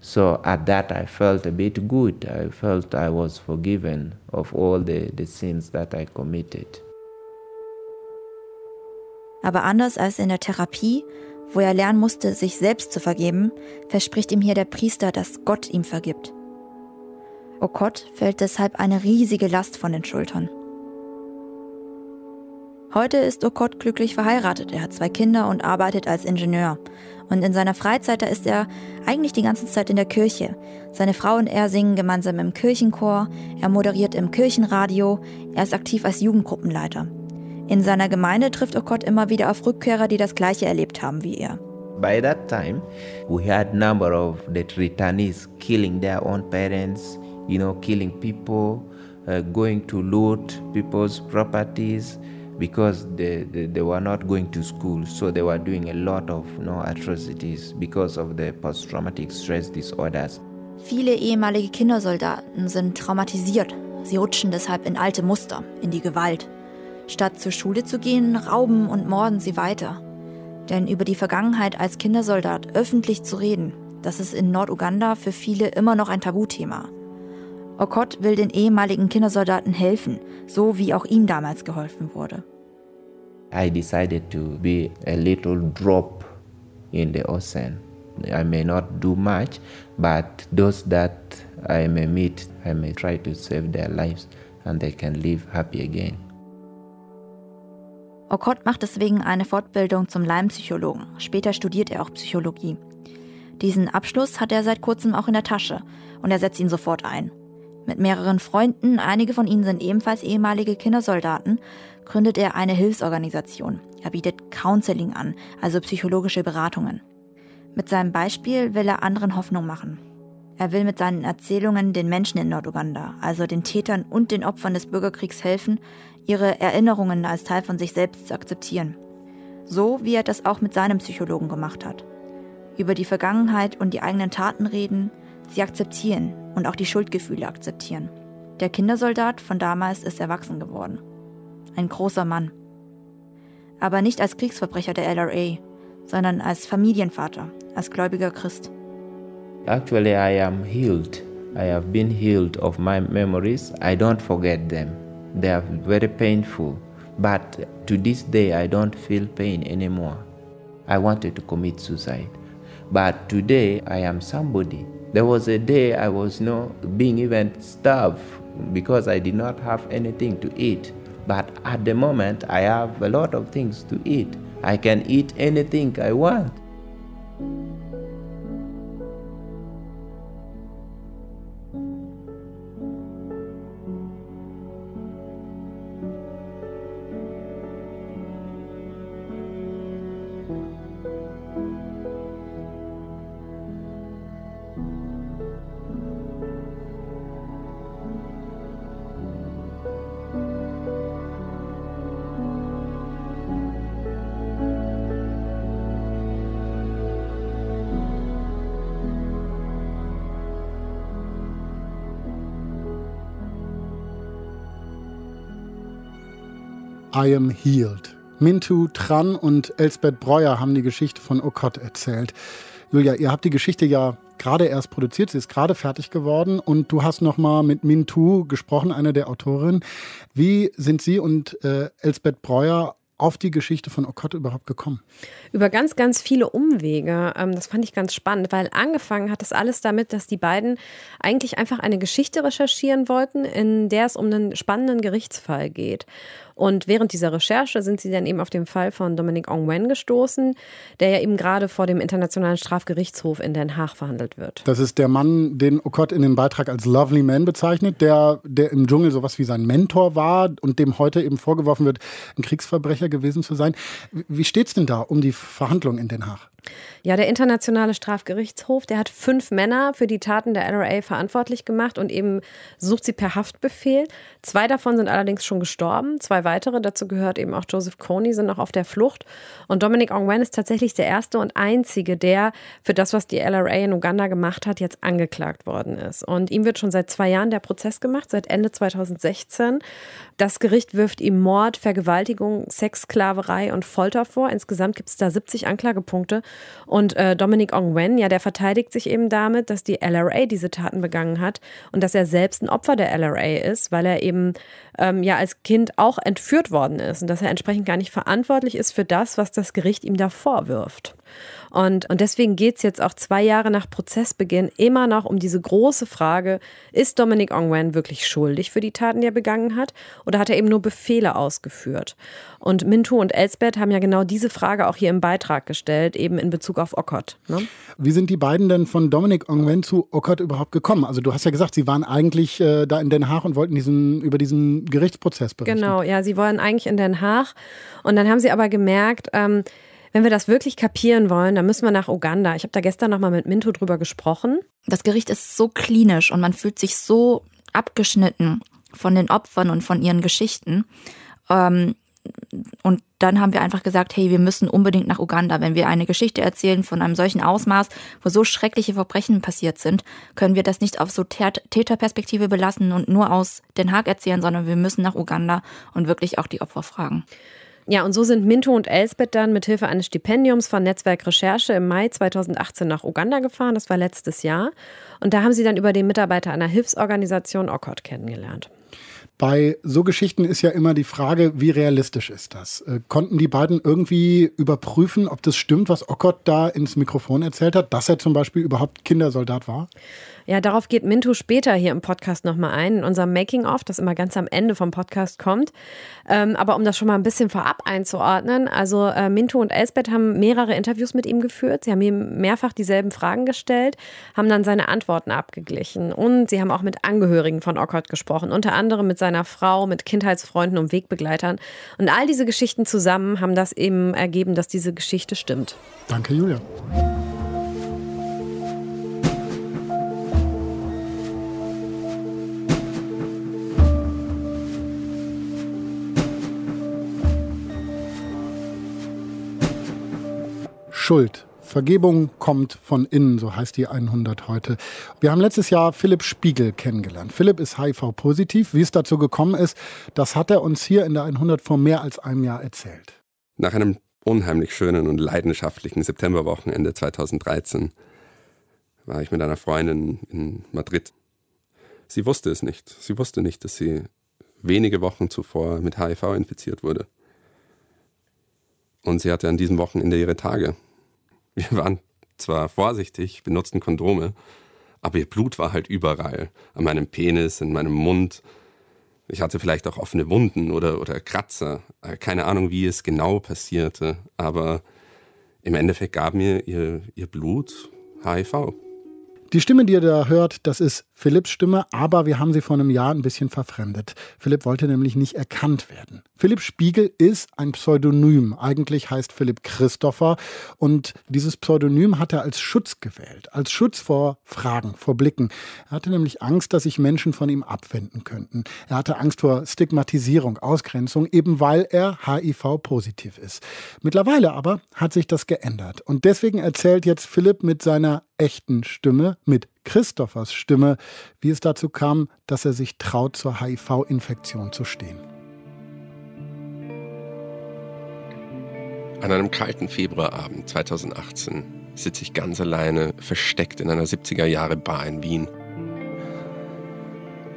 So at that, I felt a bit good. I felt I was forgiven of all the, the sins that I committed. Aber anders als in der Therapie, wo er lernen musste, sich selbst zu vergeben, verspricht ihm hier der Priester, dass Gott ihm vergibt. Okot fällt deshalb eine riesige Last von den Schultern. Heute ist Okot glücklich verheiratet. Er hat zwei Kinder und arbeitet als Ingenieur. Und in seiner Freizeit, da ist er eigentlich die ganze Zeit in der Kirche. Seine Frau und er singen gemeinsam im Kirchenchor, er moderiert im Kirchenradio, er ist aktiv als Jugendgruppenleiter. In seiner Gemeinde trifft Okot immer wieder auf Rückkehrer, die das Gleiche erlebt haben wie er. By that time, we had number of the returnees killing their own parents, you know, killing people, uh, going to loot people's properties, because they, they, they, were not going to school. So they were doing a lot of you know, atrocities because of the post-traumatic stress disorders. Viele ehemalige Kindersoldaten sind traumatisiert. Sie rutschen deshalb in alte Muster, in die Gewalt. Statt zur Schule zu gehen, rauben und morden sie weiter. Denn über die Vergangenheit als Kindersoldat öffentlich zu reden, das ist in Norduganda für viele immer noch ein Tabuthema. Okot will den ehemaligen Kindersoldaten helfen, so wie auch ihm damals geholfen wurde. I decided to be a little drop in the ocean. I may not do much, but those that I may meet, I may try to save their lives and they can live happy again. Okot macht deswegen eine Fortbildung zum Leimpsychologen. Später studiert er auch Psychologie. Diesen Abschluss hat er seit kurzem auch in der Tasche und er setzt ihn sofort ein. Mit mehreren Freunden, einige von ihnen sind ebenfalls ehemalige Kindersoldaten, gründet er eine Hilfsorganisation. Er bietet Counseling an, also psychologische Beratungen. Mit seinem Beispiel will er anderen Hoffnung machen. Er will mit seinen Erzählungen den Menschen in Norduganda, also den Tätern und den Opfern des Bürgerkriegs helfen, ihre Erinnerungen als Teil von sich selbst zu akzeptieren. So wie er das auch mit seinem Psychologen gemacht hat. Über die Vergangenheit und die eigenen Taten reden, sie akzeptieren und auch die Schuldgefühle akzeptieren. Der Kindersoldat von damals ist erwachsen geworden. Ein großer Mann. Aber nicht als Kriegsverbrecher der LRA, sondern als Familienvater, als gläubiger Christ. Actually, I am healed. I have been healed of my memories. I don't forget them. They are very painful. But to this day, I don't feel pain anymore. I wanted to commit suicide. But today, I am somebody there was a day I was know, being even starved because I did not have anything to eat. But at the moment, I have a lot of things to eat. I can eat anything I want. I Am Healed. Mintu Tran und Elsbeth Breuer haben die Geschichte von Okot erzählt. Julia, ihr habt die Geschichte ja gerade erst produziert, sie ist gerade fertig geworden und du hast nochmal mit Mintu gesprochen, eine der Autorinnen. Wie sind Sie und äh, Elsbeth Breuer auf die Geschichte von Okot überhaupt gekommen? Über ganz, ganz viele Umwege. Ähm, das fand ich ganz spannend, weil angefangen hat das alles damit, dass die beiden eigentlich einfach eine Geschichte recherchieren wollten, in der es um einen spannenden Gerichtsfall geht. Und während dieser Recherche sind sie dann eben auf den Fall von Dominic Ongwen gestoßen, der ja eben gerade vor dem Internationalen Strafgerichtshof in Den Haag verhandelt wird. Das ist der Mann, den Okot in dem Beitrag als Lovely Man bezeichnet, der, der im Dschungel sowas wie sein Mentor war und dem heute eben vorgeworfen wird, ein Kriegsverbrecher gewesen zu sein. Wie steht es denn da um die Verhandlungen in Den Haag? Ja, der Internationale Strafgerichtshof, der hat fünf Männer für die Taten der NRA verantwortlich gemacht und eben sucht sie per Haftbefehl. Zwei davon sind allerdings schon gestorben, zwei weitere, dazu gehört eben auch Joseph Kony, sind noch auf der Flucht. Und Dominic Ongwen ist tatsächlich der erste und einzige, der für das, was die LRA in Uganda gemacht hat, jetzt angeklagt worden ist. Und ihm wird schon seit zwei Jahren der Prozess gemacht, seit Ende 2016. Das Gericht wirft ihm Mord, Vergewaltigung, Sexsklaverei und Folter vor. Insgesamt gibt es da 70 Anklagepunkte. Und äh, Dominic Ongwen, ja, der verteidigt sich eben damit, dass die LRA diese Taten begangen hat und dass er selbst ein Opfer der LRA ist, weil er eben ähm, ja als Kind auch entführt worden ist und dass er entsprechend gar nicht verantwortlich ist für das, was das Gericht ihm da vorwirft. Und, und deswegen geht es jetzt auch zwei Jahre nach Prozessbeginn immer noch um diese große Frage, ist Dominic Ongwen wirklich schuldig für die Taten, die er begangen hat, oder hat er eben nur Befehle ausgeführt? Und Mintu und Elsbeth haben ja genau diese Frage auch hier im Beitrag gestellt, eben in Bezug auf Okot. Ne? Wie sind die beiden denn von Dominic Ongwen zu Okot überhaupt gekommen? Also du hast ja gesagt, sie waren eigentlich äh, da in Den Haag und wollten diesen, über diesen Gerichtsprozess berichten. Genau, ja, sie wollen eigentlich in Den Haag. Und dann haben sie aber gemerkt, ähm, wenn wir das wirklich kapieren wollen, dann müssen wir nach Uganda. Ich habe da gestern nochmal mit Minto drüber gesprochen. Das Gericht ist so klinisch und man fühlt sich so abgeschnitten von den Opfern und von ihren Geschichten. Ähm, und dann haben wir einfach gesagt, hey, wir müssen unbedingt nach Uganda. Wenn wir eine Geschichte erzählen von einem solchen Ausmaß, wo so schreckliche Verbrechen passiert sind, können wir das nicht auf so Täterperspektive belassen und nur aus Den Haag erzählen, sondern wir müssen nach Uganda und wirklich auch die Opfer fragen. Ja, und so sind Minto und Elsbeth dann mit Hilfe eines Stipendiums von Netzwerk Recherche im Mai 2018 nach Uganda gefahren. Das war letztes Jahr. Und da haben sie dann über den Mitarbeiter einer Hilfsorganisation Ockott kennengelernt. Bei so Geschichten ist ja immer die Frage, wie realistisch ist das? Äh, konnten die beiden irgendwie überprüfen, ob das stimmt, was Ockott da ins Mikrofon erzählt hat, dass er zum Beispiel überhaupt Kindersoldat war? Ja, darauf geht Mintu später hier im Podcast nochmal ein, in unserem Making-of, das immer ganz am Ende vom Podcast kommt. Ähm, aber um das schon mal ein bisschen vorab einzuordnen, also äh, Mintu und Elsbeth haben mehrere Interviews mit ihm geführt. Sie haben ihm mehrfach dieselben Fragen gestellt, haben dann seine Antworten abgeglichen. Und sie haben auch mit Angehörigen von Ockott gesprochen, unter anderem mit seiner Frau, mit Kindheitsfreunden und Wegbegleitern. Und all diese Geschichten zusammen haben das eben ergeben, dass diese Geschichte stimmt. Danke, Julia. Schuld. Vergebung kommt von innen, so heißt die 100 heute. Wir haben letztes Jahr Philipp Spiegel kennengelernt. Philipp ist HIV-positiv. Wie es dazu gekommen ist, das hat er uns hier in der 100 vor mehr als einem Jahr erzählt. Nach einem unheimlich schönen und leidenschaftlichen Septemberwochenende 2013 war ich mit einer Freundin in Madrid. Sie wusste es nicht. Sie wusste nicht, dass sie wenige Wochen zuvor mit HIV infiziert wurde. Und sie hatte an diesem Wochenende ihre Tage. Wir waren zwar vorsichtig, benutzten Kondome, aber ihr Blut war halt überall. An meinem Penis, in meinem Mund. Ich hatte vielleicht auch offene Wunden oder, oder Kratzer. Äh, keine Ahnung, wie es genau passierte, aber im Endeffekt gab mir ihr, ihr Blut HIV. Die Stimme, die ihr da hört, das ist Philipps Stimme, aber wir haben sie vor einem Jahr ein bisschen verfremdet. Philipp wollte nämlich nicht erkannt werden. Philipp Spiegel ist ein Pseudonym. Eigentlich heißt Philipp Christopher und dieses Pseudonym hat er als Schutz gewählt, als Schutz vor Fragen, vor Blicken. Er hatte nämlich Angst, dass sich Menschen von ihm abwenden könnten. Er hatte Angst vor Stigmatisierung, Ausgrenzung, eben weil er HIV-positiv ist. Mittlerweile aber hat sich das geändert und deswegen erzählt jetzt Philipp mit seiner echten Stimme, mit Christophers Stimme, wie es dazu kam, dass er sich traut, zur HIV-Infektion zu stehen. An einem kalten Februarabend 2018 sitze ich ganz alleine, versteckt in einer 70er Jahre Bar in Wien.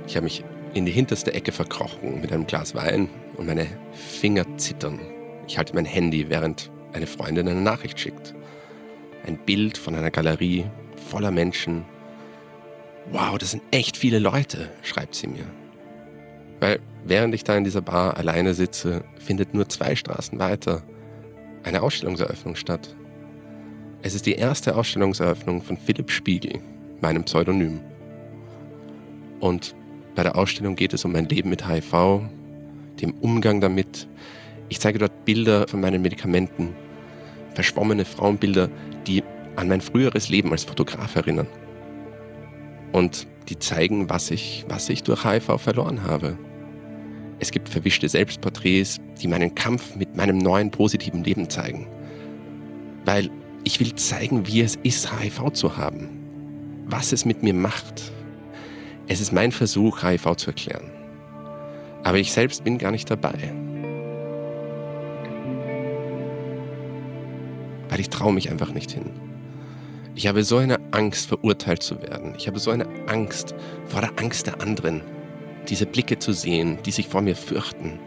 Ich habe mich in die hinterste Ecke verkrochen mit einem Glas Wein und meine Finger zittern. Ich halte mein Handy, während eine Freundin eine Nachricht schickt. Ein Bild von einer Galerie voller Menschen, Wow, das sind echt viele Leute, schreibt sie mir. Weil während ich da in dieser Bar alleine sitze, findet nur zwei Straßen weiter eine Ausstellungseröffnung statt. Es ist die erste Ausstellungseröffnung von Philipp Spiegel, meinem Pseudonym. Und bei der Ausstellung geht es um mein Leben mit HIV, dem Umgang damit. Ich zeige dort Bilder von meinen Medikamenten, verschwommene Frauenbilder, die an mein früheres Leben als Fotograf erinnern und die zeigen, was ich, was ich durch HIV verloren habe. Es gibt verwischte Selbstporträts, die meinen Kampf mit meinem neuen positiven Leben zeigen. Weil ich will zeigen, wie es ist, HIV zu haben. Was es mit mir macht. Es ist mein Versuch, HIV zu erklären. Aber ich selbst bin gar nicht dabei. Weil ich traue mich einfach nicht hin. Ich habe so eine Angst, verurteilt zu werden. Ich habe so eine Angst vor der Angst der anderen. Diese Blicke zu sehen, die sich vor mir fürchten.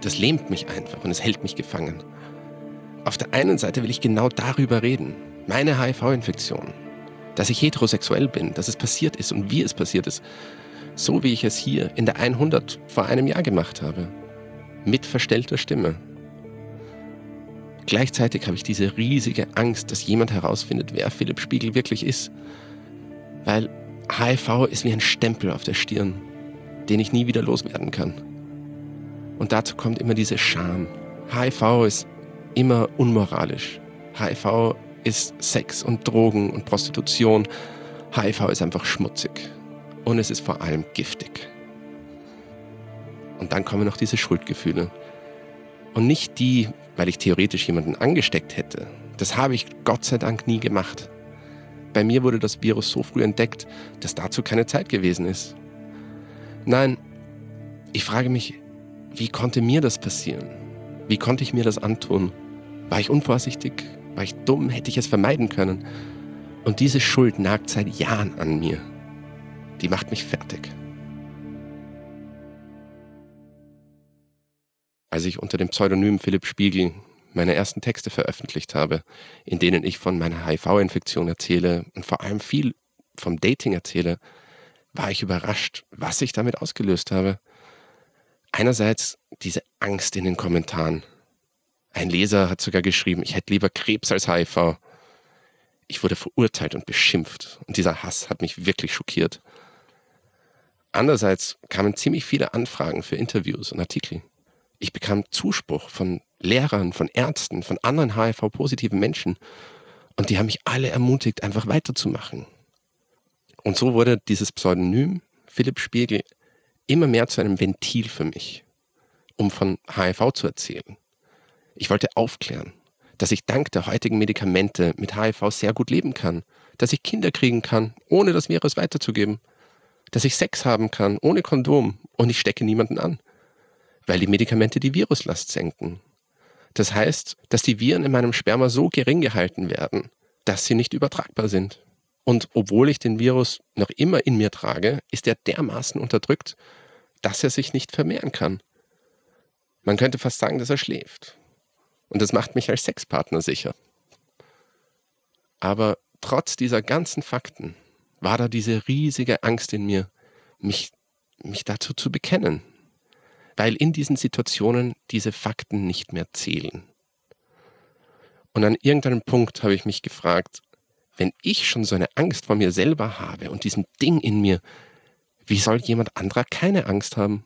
Das lähmt mich einfach und es hält mich gefangen. Auf der einen Seite will ich genau darüber reden. Meine HIV-Infektion. Dass ich heterosexuell bin, dass es passiert ist und wie es passiert ist. So wie ich es hier in der 100 vor einem Jahr gemacht habe. Mit verstellter Stimme. Gleichzeitig habe ich diese riesige Angst, dass jemand herausfindet, wer Philipp Spiegel wirklich ist. Weil HIV ist wie ein Stempel auf der Stirn, den ich nie wieder loswerden kann. Und dazu kommt immer diese Scham. HIV ist immer unmoralisch. HIV ist Sex und Drogen und Prostitution. HIV ist einfach schmutzig. Und es ist vor allem giftig. Und dann kommen noch diese Schuldgefühle. Und nicht die, weil ich theoretisch jemanden angesteckt hätte. Das habe ich Gott sei Dank nie gemacht. Bei mir wurde das Virus so früh entdeckt, dass dazu keine Zeit gewesen ist. Nein, ich frage mich, wie konnte mir das passieren? Wie konnte ich mir das antun? War ich unvorsichtig? War ich dumm? Hätte ich es vermeiden können? Und diese Schuld nagt seit Jahren an mir. Die macht mich fertig. Als ich unter dem Pseudonym Philipp Spiegel meine ersten Texte veröffentlicht habe, in denen ich von meiner HIV-Infektion erzähle und vor allem viel vom Dating erzähle, war ich überrascht, was ich damit ausgelöst habe. Einerseits diese Angst in den Kommentaren. Ein Leser hat sogar geschrieben, ich hätte lieber Krebs als HIV. Ich wurde verurteilt und beschimpft und dieser Hass hat mich wirklich schockiert. Andererseits kamen ziemlich viele Anfragen für Interviews und Artikel. Ich bekam Zuspruch von Lehrern, von Ärzten, von anderen HIV-positiven Menschen. Und die haben mich alle ermutigt, einfach weiterzumachen. Und so wurde dieses Pseudonym Philipp Spiegel immer mehr zu einem Ventil für mich, um von HIV zu erzählen. Ich wollte aufklären, dass ich dank der heutigen Medikamente mit HIV sehr gut leben kann, dass ich Kinder kriegen kann, ohne das Virus weiterzugeben, dass ich Sex haben kann, ohne Kondom und ich stecke niemanden an weil die Medikamente die Viruslast senken. Das heißt, dass die Viren in meinem Sperma so gering gehalten werden, dass sie nicht übertragbar sind. Und obwohl ich den Virus noch immer in mir trage, ist er dermaßen unterdrückt, dass er sich nicht vermehren kann. Man könnte fast sagen, dass er schläft. Und das macht mich als Sexpartner sicher. Aber trotz dieser ganzen Fakten war da diese riesige Angst in mir, mich, mich dazu zu bekennen, weil in diesen Situationen diese Fakten nicht mehr zählen. Und an irgendeinem Punkt habe ich mich gefragt, wenn ich schon so eine Angst vor mir selber habe und diesem Ding in mir, wie soll jemand anderer keine Angst haben?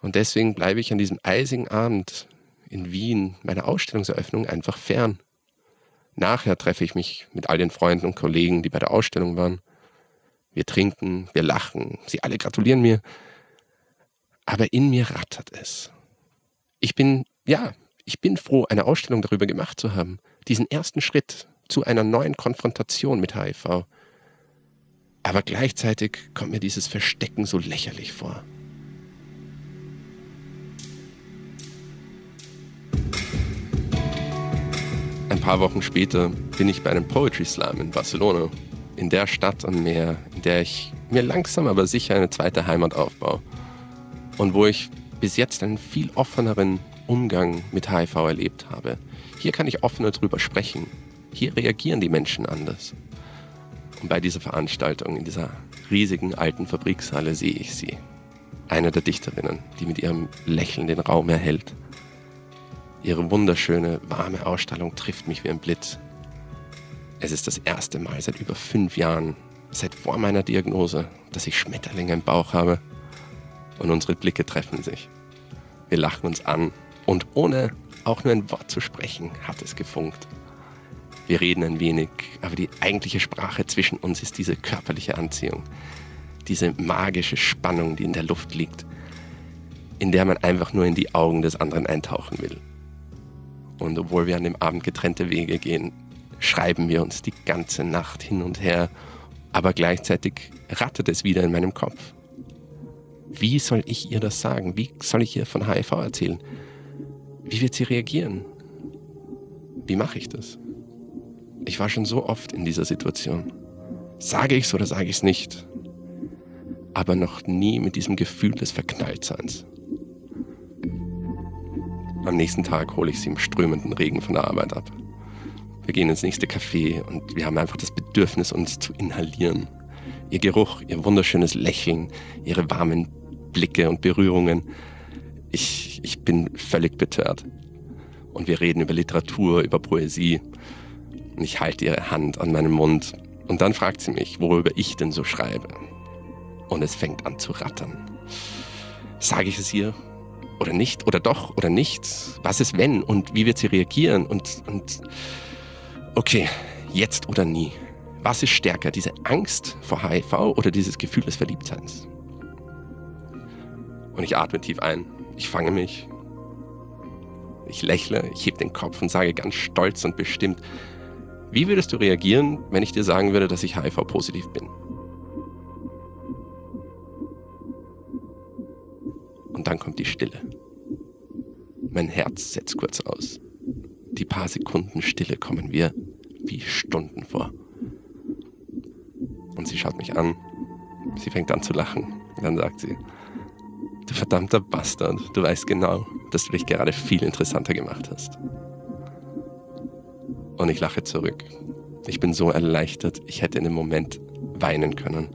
Und deswegen bleibe ich an diesem eisigen Abend in Wien meiner Ausstellungseröffnung einfach fern. Nachher treffe ich mich mit all den Freunden und Kollegen, die bei der Ausstellung waren. Wir trinken, wir lachen, sie alle gratulieren mir aber in mir rattert es. Ich bin, ja, ich bin froh, eine Ausstellung darüber gemacht zu haben. Diesen ersten Schritt zu einer neuen Konfrontation mit HIV. Aber gleichzeitig kommt mir dieses Verstecken so lächerlich vor. Ein paar Wochen später bin ich bei einem Poetry Slam in Barcelona, in der Stadt am Meer, in der ich mir langsam aber sicher eine zweite Heimat aufbaue und wo ich bis jetzt einen viel offeneren Umgang mit HIV erlebt habe. Hier kann ich offener drüber sprechen. Hier reagieren die Menschen anders. Und bei dieser Veranstaltung in dieser riesigen alten Fabrikshalle sehe ich sie. Eine der Dichterinnen, die mit ihrem Lächeln den Raum erhält. Ihre wunderschöne, warme Ausstellung trifft mich wie ein Blitz. Es ist das erste Mal seit über fünf Jahren, seit vor meiner Diagnose, dass ich Schmetterlinge im Bauch habe und unsere Blicke treffen sich. Wir lachen uns an und ohne auch nur ein Wort zu sprechen, hat es gefunkt. Wir reden ein wenig, aber die eigentliche Sprache zwischen uns ist diese körperliche Anziehung, diese magische Spannung, die in der Luft liegt, in der man einfach nur in die Augen des anderen eintauchen will. Und obwohl wir an dem Abend getrennte Wege gehen, schreiben wir uns die ganze Nacht hin und her, aber gleichzeitig rattet es wieder in meinem Kopf. Wie soll ich ihr das sagen? Wie soll ich ihr von HIV erzählen? Wie wird sie reagieren? Wie mache ich das? Ich war schon so oft in dieser Situation. Sage ich es oder sage ich es nicht? Aber noch nie mit diesem Gefühl des Verknalltseins. Am nächsten Tag hole ich sie im strömenden Regen von der Arbeit ab. Wir gehen ins nächste Café und wir haben einfach das Bedürfnis, uns zu inhalieren. Ihr Geruch, ihr wunderschönes Lächeln, ihre warmen Blicke und Berührungen. Ich, ich bin völlig betört. Und wir reden über Literatur, über Poesie. Und ich halte ihre Hand an meinem Mund. Und dann fragt sie mich, worüber ich denn so schreibe. Und es fängt an zu rattern. Sage ich es ihr? Oder nicht? Oder doch? Oder nicht? Was ist wenn? Und wie wird sie reagieren? Und, und okay, jetzt oder nie. Was ist stärker, diese Angst vor HIV oder dieses Gefühl des Verliebtseins? Und ich atme tief ein. Ich fange mich. Ich lächle, ich heb den Kopf und sage ganz stolz und bestimmt, wie würdest du reagieren, wenn ich dir sagen würde, dass ich HIV-positiv bin? Und dann kommt die Stille. Mein Herz setzt kurz aus. Die paar Sekunden Stille kommen mir wie Stunden vor. Und sie schaut mich an. Sie fängt an zu lachen. Dann sagt sie, du verdammter Bastard, du weißt genau, dass du dich gerade viel interessanter gemacht hast. Und ich lache zurück. Ich bin so erleichtert, ich hätte in dem Moment weinen können.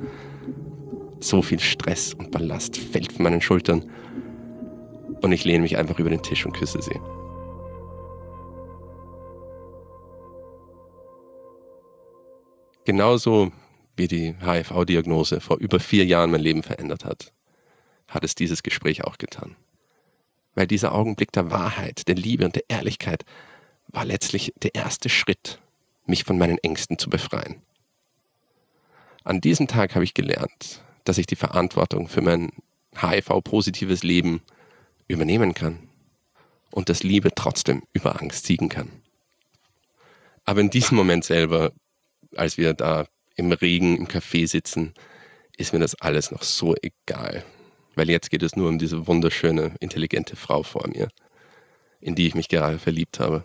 So viel Stress und Ballast fällt von meinen Schultern. Und ich lehne mich einfach über den Tisch und küsse sie. Genauso wie die HIV-Diagnose vor über vier Jahren mein Leben verändert hat, hat es dieses Gespräch auch getan. Weil dieser Augenblick der Wahrheit, der Liebe und der Ehrlichkeit war letztlich der erste Schritt, mich von meinen Ängsten zu befreien. An diesem Tag habe ich gelernt, dass ich die Verantwortung für mein HIV-positives Leben übernehmen kann und dass Liebe trotzdem über Angst siegen kann. Aber in diesem Moment selber, als wir da im Regen im Café sitzen, ist mir das alles noch so egal. Weil jetzt geht es nur um diese wunderschöne, intelligente Frau vor mir, in die ich mich gerade verliebt habe.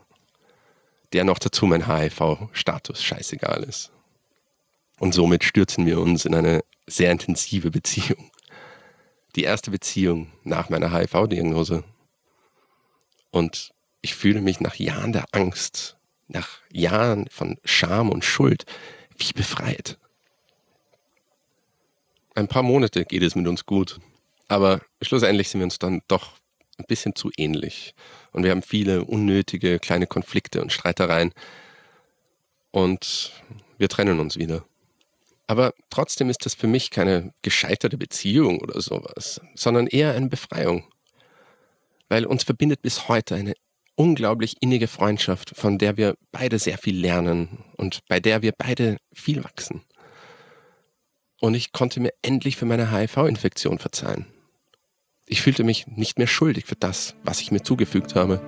Der noch dazu mein HIV-Status scheißegal ist. Und somit stürzen wir uns in eine sehr intensive Beziehung. Die erste Beziehung nach meiner HIV-Diagnose. Und ich fühle mich nach Jahren der Angst, nach Jahren von Scham und Schuld, wie befreit. Ein paar Monate geht es mit uns gut, aber schlussendlich sind wir uns dann doch ein bisschen zu ähnlich. Und wir haben viele unnötige kleine Konflikte und Streitereien. Und wir trennen uns wieder. Aber trotzdem ist das für mich keine gescheiterte Beziehung oder sowas, sondern eher eine Befreiung. Weil uns verbindet bis heute eine unglaublich innige Freundschaft, von der wir beide sehr viel lernen und bei der wir beide viel wachsen. Und ich konnte mir endlich für meine HIV-Infektion verzeihen. Ich fühlte mich nicht mehr schuldig für das, was ich mir zugefügt habe.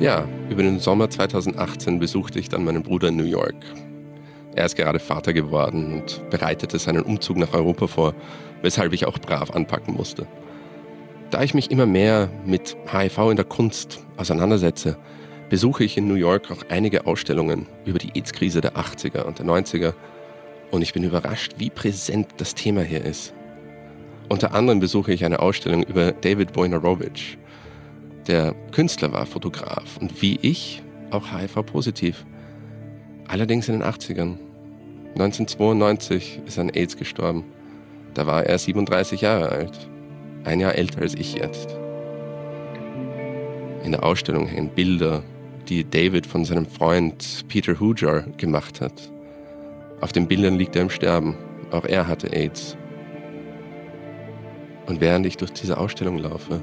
Ja, über den Sommer 2018 besuchte ich dann meinen Bruder in New York. Er ist gerade Vater geworden und bereitete seinen Umzug nach Europa vor, weshalb ich auch brav anpacken musste. Da ich mich immer mehr mit HIV in der Kunst auseinandersetze, besuche ich in New York auch einige Ausstellungen über die AIDS-Krise der 80er und der 90er und ich bin überrascht, wie präsent das Thema hier ist. Unter anderem besuche ich eine Ausstellung über David Wojnarowicz. Der Künstler war Fotograf und wie ich auch HIV-positiv. Allerdings in den 80ern. 1992 ist an AIDS gestorben. Da war er 37 Jahre alt, ein Jahr älter als ich jetzt. In der Ausstellung hängen Bilder, die David von seinem Freund Peter Hujar gemacht hat. Auf den Bildern liegt er im Sterben. Auch er hatte AIDS. Und während ich durch diese Ausstellung laufe,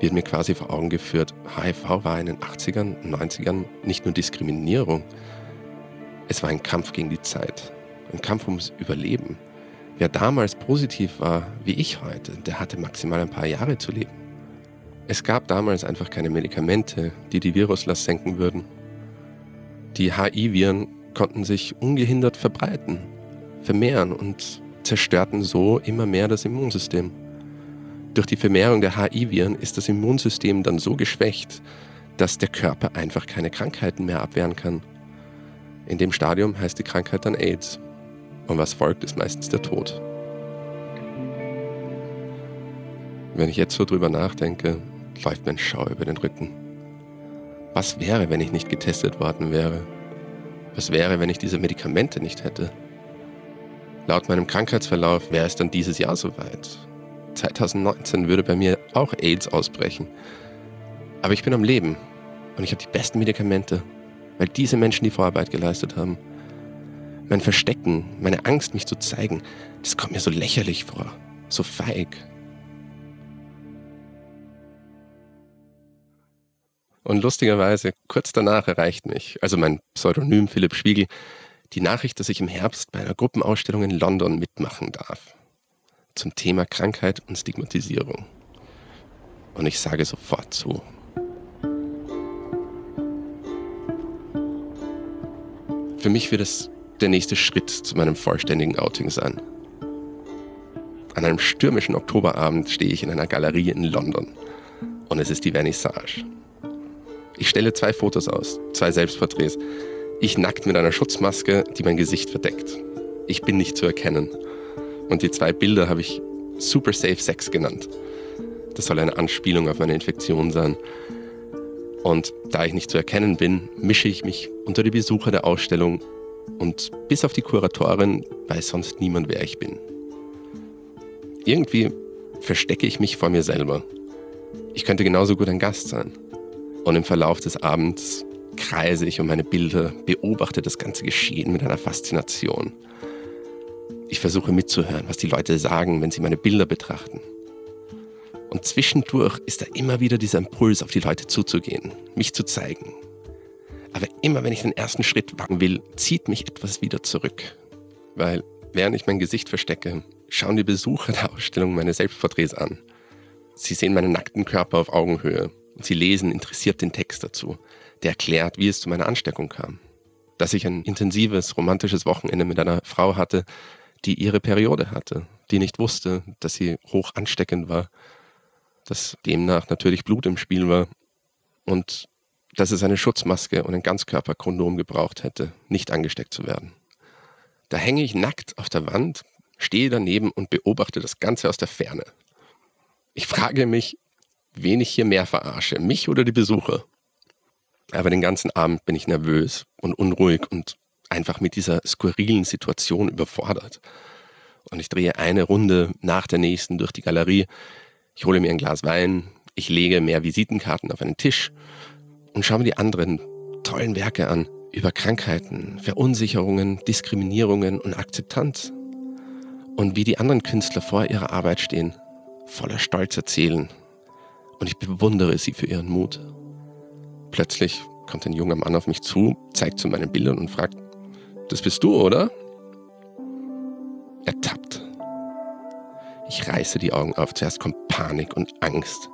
wird mir quasi vor Augen geführt, HIV war in den 80ern, 90ern nicht nur Diskriminierung, es war ein Kampf gegen die Zeit, ein Kampf ums Überleben. Wer damals positiv war, wie ich heute, der hatte maximal ein paar Jahre zu leben. Es gab damals einfach keine Medikamente, die die Viruslast senken würden. Die HI-Viren konnten sich ungehindert verbreiten, vermehren und zerstörten so immer mehr das Immunsystem. Durch die Vermehrung der HI-Viren ist das Immunsystem dann so geschwächt, dass der Körper einfach keine Krankheiten mehr abwehren kann. In dem Stadium heißt die Krankheit dann AIDS. Und was folgt, ist meistens der Tod. Wenn ich jetzt so drüber nachdenke, läuft mir ein Schau über den Rücken. Was wäre, wenn ich nicht getestet worden wäre? Was wäre, wenn ich diese Medikamente nicht hätte? Laut meinem Krankheitsverlauf wäre es dann dieses Jahr soweit. 2019 würde bei mir auch AIDS ausbrechen. Aber ich bin am Leben und ich habe die besten Medikamente, weil diese Menschen die Vorarbeit geleistet haben. Mein Verstecken, meine Angst, mich zu zeigen, das kommt mir so lächerlich vor, so feig. Und lustigerweise, kurz danach erreicht mich, also mein Pseudonym Philipp Spiegel, die Nachricht, dass ich im Herbst bei einer Gruppenausstellung in London mitmachen darf. Zum Thema Krankheit und Stigmatisierung. Und ich sage sofort zu. Für mich wird es der nächste Schritt zu meinem vollständigen Outing sein. An einem stürmischen Oktoberabend stehe ich in einer Galerie in London. Und es ist die Vernissage. Ich stelle zwei Fotos aus, zwei Selbstporträts. Ich nackt mit einer Schutzmaske, die mein Gesicht verdeckt. Ich bin nicht zu erkennen. Und die zwei Bilder habe ich Super Safe Sex genannt. Das soll eine Anspielung auf meine Infektion sein. Und da ich nicht zu erkennen bin, mische ich mich unter die Besucher der Ausstellung und bis auf die Kuratorin weiß sonst niemand, wer ich bin. Irgendwie verstecke ich mich vor mir selber. Ich könnte genauso gut ein Gast sein. Und im Verlauf des Abends kreise ich um meine Bilder, beobachte das ganze Geschehen mit einer Faszination. Ich versuche mitzuhören, was die Leute sagen, wenn sie meine Bilder betrachten. Und zwischendurch ist da immer wieder dieser Impuls, auf die Leute zuzugehen, mich zu zeigen. Aber immer wenn ich den ersten Schritt wagen will, zieht mich etwas wieder zurück. Weil während ich mein Gesicht verstecke, schauen die Besucher der Ausstellung meine Selbstporträts an. Sie sehen meinen nackten Körper auf Augenhöhe und sie lesen interessiert den Text dazu, der erklärt, wie es zu meiner Ansteckung kam. Dass ich ein intensives, romantisches Wochenende mit einer Frau hatte, die ihre Periode hatte, die nicht wusste, dass sie hoch ansteckend war, dass demnach natürlich Blut im Spiel war und dass es eine Schutzmaske und ein Ganzkörperkondom gebraucht hätte, nicht angesteckt zu werden. Da hänge ich nackt auf der Wand, stehe daneben und beobachte das Ganze aus der Ferne. Ich frage mich, wen ich hier mehr verarsche, mich oder die Besucher. Aber den ganzen Abend bin ich nervös und unruhig und einfach mit dieser skurrilen Situation überfordert. Und ich drehe eine Runde nach der nächsten durch die Galerie. Ich hole mir ein Glas Wein, ich lege mehr Visitenkarten auf einen Tisch und schaue mir die anderen tollen Werke an über Krankheiten, Verunsicherungen, Diskriminierungen und Akzeptanz. Und wie die anderen Künstler vor ihrer Arbeit stehen, voller Stolz erzählen, und ich bewundere sie für ihren Mut. Plötzlich kommt ein junger Mann auf mich zu, zeigt zu meinen Bildern und fragt, das bist du, oder? Er tappt. Ich reiße die Augen auf. Zuerst kommt Panik und Angst,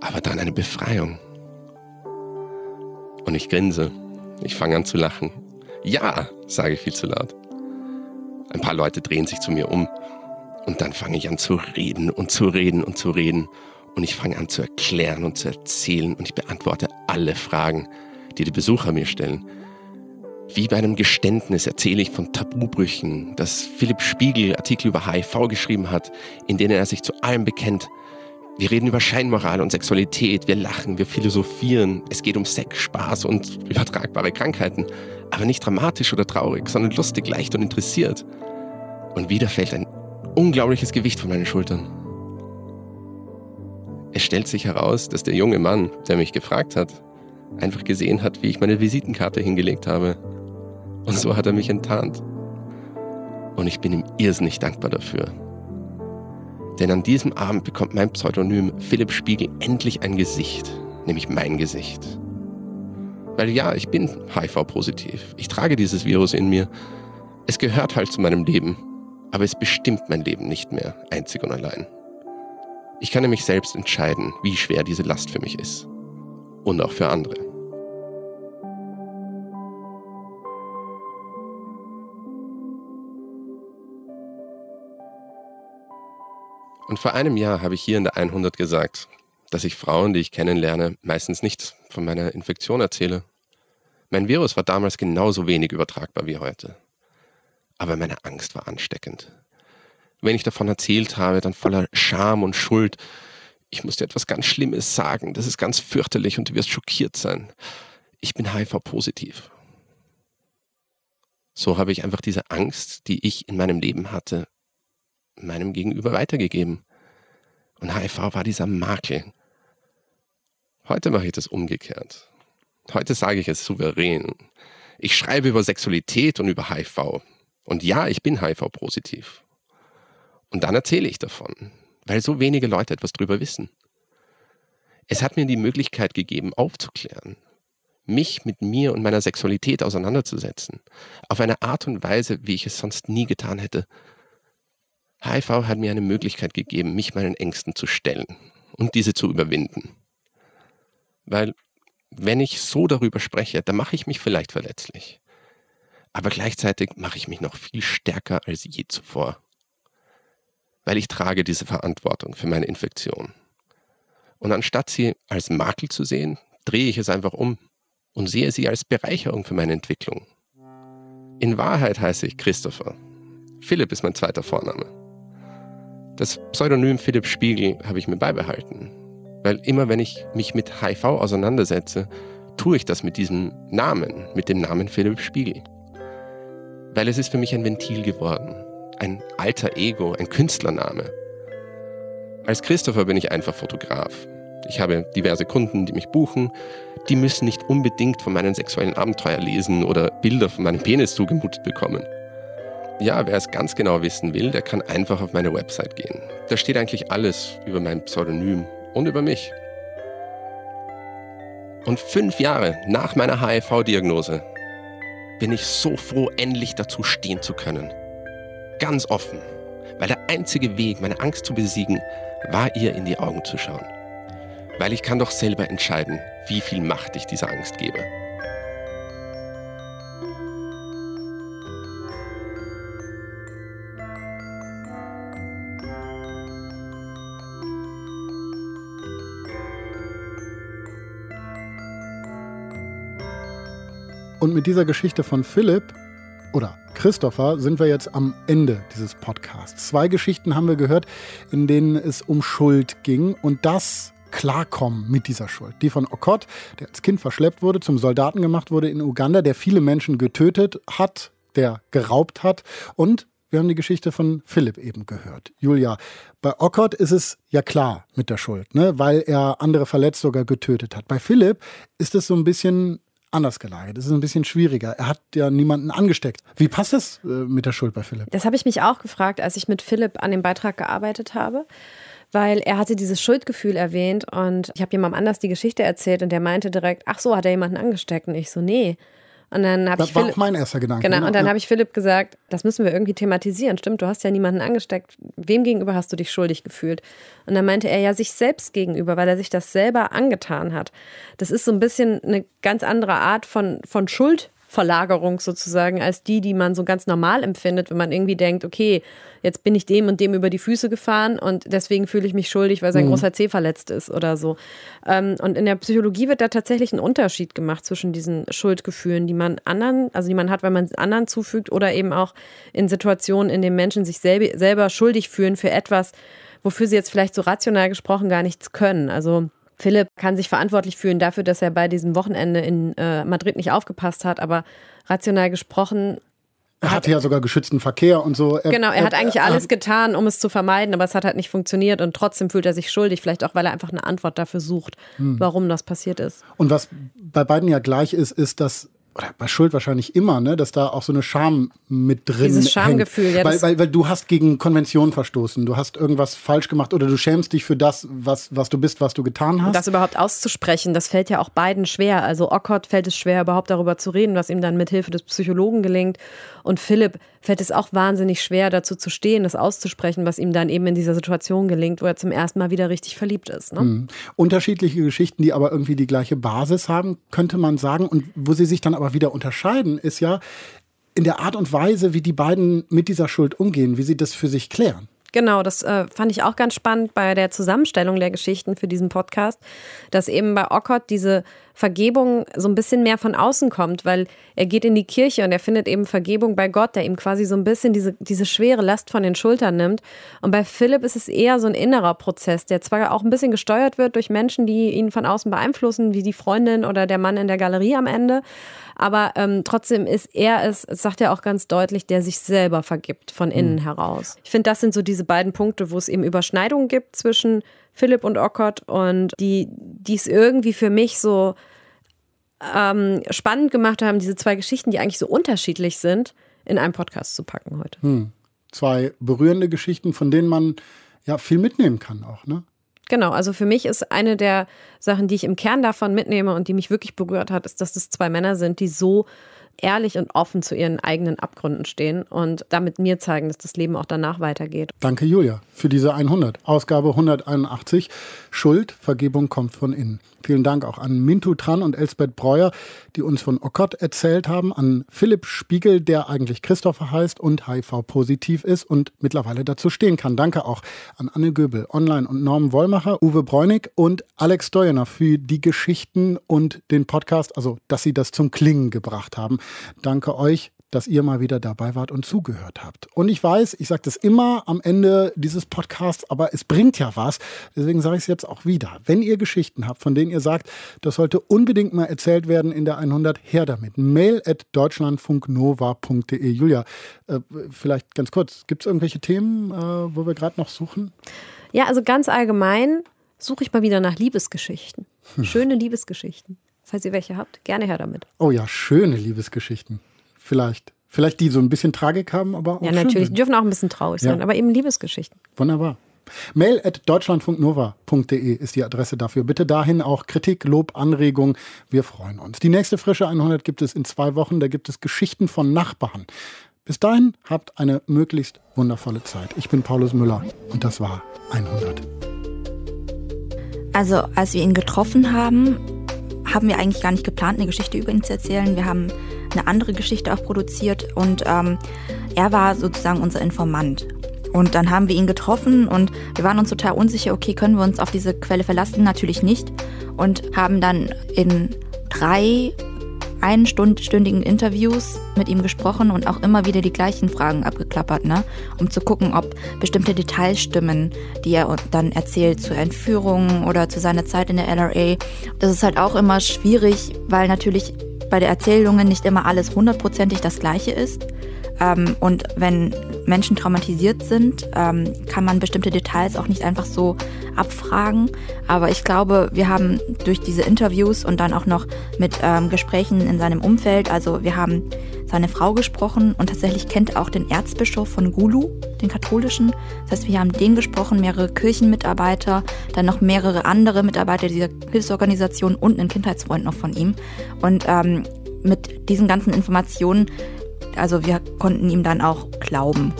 aber dann eine Befreiung. Und ich grinse. Ich fange an zu lachen. Ja, sage ich viel zu laut. Ein paar Leute drehen sich zu mir um. Und dann fange ich an zu reden und zu reden und zu reden und ich fange an zu erklären und zu erzählen und ich beantworte alle Fragen, die die Besucher mir stellen. Wie bei einem Geständnis erzähle ich von Tabubrüchen, dass Philipp Spiegel Artikel über HIV geschrieben hat, in denen er sich zu allem bekennt. Wir reden über Scheinmoral und Sexualität, wir lachen, wir philosophieren, es geht um Sex, Spaß und übertragbare Krankheiten, aber nicht dramatisch oder traurig, sondern lustig, leicht und interessiert. Und wieder fällt ein unglaubliches Gewicht von meinen Schultern. Es stellt sich heraus, dass der junge Mann, der mich gefragt hat, einfach gesehen hat, wie ich meine Visitenkarte hingelegt habe. Und so hat er mich enttarnt. Und ich bin ihm irrsinnig dankbar dafür. Denn an diesem Abend bekommt mein Pseudonym Philipp Spiegel endlich ein Gesicht, nämlich mein Gesicht. Weil ja, ich bin HIV-positiv. Ich trage dieses Virus in mir. Es gehört halt zu meinem Leben, aber es bestimmt mein Leben nicht mehr, einzig und allein. Ich kann nämlich selbst entscheiden, wie schwer diese Last für mich ist. Und auch für andere. Und vor einem Jahr habe ich hier in der 100 gesagt, dass ich Frauen, die ich kennenlerne, meistens nicht von meiner Infektion erzähle. Mein Virus war damals genauso wenig übertragbar wie heute. Aber meine Angst war ansteckend. Wenn ich davon erzählt habe, dann voller Scham und Schuld. Ich muss dir etwas ganz Schlimmes sagen. Das ist ganz fürchterlich und du wirst schockiert sein. Ich bin HIV-positiv. So habe ich einfach diese Angst, die ich in meinem Leben hatte, meinem Gegenüber weitergegeben. Und HIV war dieser Makel. Heute mache ich das umgekehrt. Heute sage ich es souverän. Ich schreibe über Sexualität und über HIV. Und ja, ich bin HIV-positiv. Und dann erzähle ich davon, weil so wenige Leute etwas drüber wissen. Es hat mir die Möglichkeit gegeben, aufzuklären, mich mit mir und meiner Sexualität auseinanderzusetzen, auf eine Art und Weise, wie ich es sonst nie getan hätte. HIV hat mir eine Möglichkeit gegeben, mich meinen Ängsten zu stellen und diese zu überwinden. Weil wenn ich so darüber spreche, dann mache ich mich vielleicht verletzlich. Aber gleichzeitig mache ich mich noch viel stärker als je zuvor. Weil ich trage diese Verantwortung für meine Infektion. Und anstatt sie als Makel zu sehen, drehe ich es einfach um und sehe sie als Bereicherung für meine Entwicklung. In Wahrheit heiße ich Christopher. Philipp ist mein zweiter Vorname. Das Pseudonym Philipp Spiegel habe ich mir beibehalten, weil immer wenn ich mich mit HIV auseinandersetze, tue ich das mit diesem Namen, mit dem Namen Philipp Spiegel. Weil es ist für mich ein Ventil geworden, ein alter Ego, ein Künstlername. Als Christopher bin ich einfach Fotograf. Ich habe diverse Kunden, die mich buchen. Die müssen nicht unbedingt von meinen sexuellen Abenteuer lesen oder Bilder von meinem Penis zugemutet bekommen. Ja, wer es ganz genau wissen will, der kann einfach auf meine Website gehen. Da steht eigentlich alles über mein Pseudonym und über mich. Und fünf Jahre nach meiner HIV-Diagnose bin ich so froh, endlich dazu stehen zu können. Ganz offen, weil der einzige Weg, meine Angst zu besiegen, war ihr in die Augen zu schauen. Weil ich kann doch selber entscheiden, wie viel Macht ich dieser Angst gebe. Und mit dieser Geschichte von Philipp oder Christopher sind wir jetzt am Ende dieses Podcasts. Zwei Geschichten haben wir gehört, in denen es um Schuld ging und das klarkommen mit dieser Schuld. Die von Okot, der als Kind verschleppt wurde, zum Soldaten gemacht wurde in Uganda, der viele Menschen getötet hat, der geraubt hat und wir haben die Geschichte von Philipp eben gehört. Julia, bei Okot ist es ja klar mit der Schuld, ne? weil er andere verletzt, sogar getötet hat. Bei Philipp ist es so ein bisschen anders gelagert. Es ist ein bisschen schwieriger. Er hat ja niemanden angesteckt. Wie passt das äh, mit der Schuld bei Philipp? Das habe ich mich auch gefragt, als ich mit Philipp an dem Beitrag gearbeitet habe. Weil er hatte dieses Schuldgefühl erwähnt und ich habe jemandem anders die Geschichte erzählt und der meinte direkt, ach so, hat er jemanden angesteckt? Und ich so, nee. Und dann habe ich war Philipp, auch mein erster Gedanke. Genau, und dann ja. habe ich Philipp gesagt, das müssen wir irgendwie thematisieren. Stimmt, du hast ja niemanden angesteckt. Wem gegenüber hast du dich schuldig gefühlt? Und dann meinte er ja sich selbst gegenüber, weil er sich das selber angetan hat. Das ist so ein bisschen eine ganz andere Art von, von Schuld. Verlagerung sozusagen als die, die man so ganz normal empfindet, wenn man irgendwie denkt, okay, jetzt bin ich dem und dem über die Füße gefahren und deswegen fühle ich mich schuldig, weil sein Mhm. großer Zeh verletzt ist oder so. Ähm, und in der Psychologie wird da tatsächlich ein Unterschied gemacht zwischen diesen Schuldgefühlen, die man anderen, also die man hat, weil man es anderen zufügt oder eben auch in Situationen, in denen Menschen sich selber, selber schuldig fühlen für etwas, wofür sie jetzt vielleicht so rational gesprochen gar nichts können. Also Philipp kann sich verantwortlich fühlen dafür, dass er bei diesem Wochenende in äh, Madrid nicht aufgepasst hat, aber rational gesprochen er hatte ja sogar geschützten Verkehr und so. Er, Genau, er hat eigentlich alles getan, um es zu vermeiden, aber es hat halt nicht funktioniert und trotzdem fühlt er sich schuldig, vielleicht auch, weil er einfach eine Antwort dafür sucht, Hm. warum das passiert ist. Und was bei beiden ja gleich ist, ist, dass oder bei Schuld wahrscheinlich immer, ne, dass da auch so eine Scham mit drin Dieses Schamgefühl, hängt. ja, weil, weil, weil du hast gegen Konventionen verstoßen, du hast irgendwas falsch gemacht oder du schämst dich für das, was, was du bist, was du getan hast. Das überhaupt auszusprechen, das fällt ja auch beiden schwer. Also Ockott fällt es schwer, überhaupt darüber zu reden, was ihm dann mit Hilfe des Psychologen gelingt. Und Philipp fällt es auch wahnsinnig schwer, dazu zu stehen, das auszusprechen, was ihm dann eben in dieser Situation gelingt, wo er zum ersten Mal wieder richtig verliebt ist. Ne? Mhm. Unterschiedliche Geschichten, die aber irgendwie die gleiche Basis haben, könnte man sagen. Und wo sie sich dann aber wieder unterscheiden, ist ja in der Art und Weise, wie die beiden mit dieser Schuld umgehen, wie sie das für sich klären. Genau, das äh, fand ich auch ganz spannend bei der Zusammenstellung der Geschichten für diesen Podcast, dass eben bei Ockott diese Vergebung so ein bisschen mehr von außen kommt, weil er geht in die Kirche und er findet eben Vergebung bei Gott, der ihm quasi so ein bisschen diese, diese schwere Last von den Schultern nimmt. Und bei Philipp ist es eher so ein innerer Prozess, der zwar auch ein bisschen gesteuert wird durch Menschen, die ihn von außen beeinflussen, wie die Freundin oder der Mann in der Galerie am Ende, aber ähm, trotzdem ist er es, sagt er auch ganz deutlich, der sich selber vergibt von innen mhm. heraus. Ich finde, das sind so diese beiden Punkte, wo es eben Überschneidungen gibt zwischen Philipp und Ockott und die, die es irgendwie für mich so ähm, spannend gemacht haben, diese zwei Geschichten, die eigentlich so unterschiedlich sind, in einem Podcast zu packen heute. Hm. Zwei berührende Geschichten, von denen man ja viel mitnehmen kann auch, ne? Genau, also für mich ist eine der Sachen, die ich im Kern davon mitnehme und die mich wirklich berührt hat, ist, dass es zwei Männer sind, die so ehrlich und offen zu ihren eigenen Abgründen stehen und damit mir zeigen, dass das Leben auch danach weitergeht. Danke, Julia, für diese 100. Ausgabe 181. Schuld, Vergebung kommt von innen. Vielen Dank auch an Mintu Tran und Elsbeth Breuer, die uns von Okott erzählt haben, an Philipp Spiegel, der eigentlich Christopher heißt und HIV-positiv ist und mittlerweile dazu stehen kann. Danke auch an Anne Göbel, Online und Norm Wollmacher, Uwe Bräunig und Alex Steuerner für die Geschichten und den Podcast, also dass sie das zum Klingen gebracht haben. Danke euch, dass ihr mal wieder dabei wart und zugehört habt. Und ich weiß, ich sage das immer am Ende dieses Podcasts, aber es bringt ja was. Deswegen sage ich es jetzt auch wieder. Wenn ihr Geschichten habt, von denen ihr sagt, das sollte unbedingt mal erzählt werden in der 100, her damit. Mail at deutschlandfunknova.de. Julia, äh, vielleicht ganz kurz, gibt es irgendwelche Themen, äh, wo wir gerade noch suchen? Ja, also ganz allgemein suche ich mal wieder nach Liebesgeschichten. Hm. Schöne Liebesgeschichten. Falls ihr welche habt, gerne her damit. Oh ja, schöne Liebesgeschichten. Vielleicht. Vielleicht die so ein bisschen Tragik haben, aber auch Ja, natürlich. Die dürfen auch ein bisschen traurig sein, aber eben Liebesgeschichten. Wunderbar. Mail at deutschlandfunknova.de ist die Adresse dafür. Bitte dahin auch Kritik, Lob, Anregung. Wir freuen uns. Die nächste frische 100 gibt es in zwei Wochen. Da gibt es Geschichten von Nachbarn. Bis dahin habt eine möglichst wundervolle Zeit. Ich bin Paulus Müller und das war 100. Also, als wir ihn getroffen haben, haben wir eigentlich gar nicht geplant, eine Geschichte über ihn zu erzählen. Wir haben eine andere Geschichte auch produziert und ähm, er war sozusagen unser Informant. Und dann haben wir ihn getroffen und wir waren uns total unsicher, okay, können wir uns auf diese Quelle verlassen? Natürlich nicht. Und haben dann in drei einstündigen Interviews mit ihm gesprochen und auch immer wieder die gleichen Fragen abgeklappert, ne? um zu gucken, ob bestimmte Details stimmen, die er dann erzählt zur Entführung oder zu seiner Zeit in der LRA. Das ist halt auch immer schwierig, weil natürlich bei der Erzählungen nicht immer alles hundertprozentig das gleiche ist. Ähm, und wenn Menschen traumatisiert sind, ähm, kann man bestimmte Details auch nicht einfach so abfragen. Aber ich glaube, wir haben durch diese Interviews und dann auch noch mit ähm, Gesprächen in seinem Umfeld, also wir haben seine Frau gesprochen und tatsächlich kennt auch den Erzbischof von Gulu, den katholischen. Das heißt, wir haben den gesprochen, mehrere Kirchenmitarbeiter, dann noch mehrere andere Mitarbeiter dieser Hilfsorganisation und einen Kindheitsfreund noch von ihm. Und ähm, mit diesen ganzen Informationen also wir konnten ihm dann auch glauben.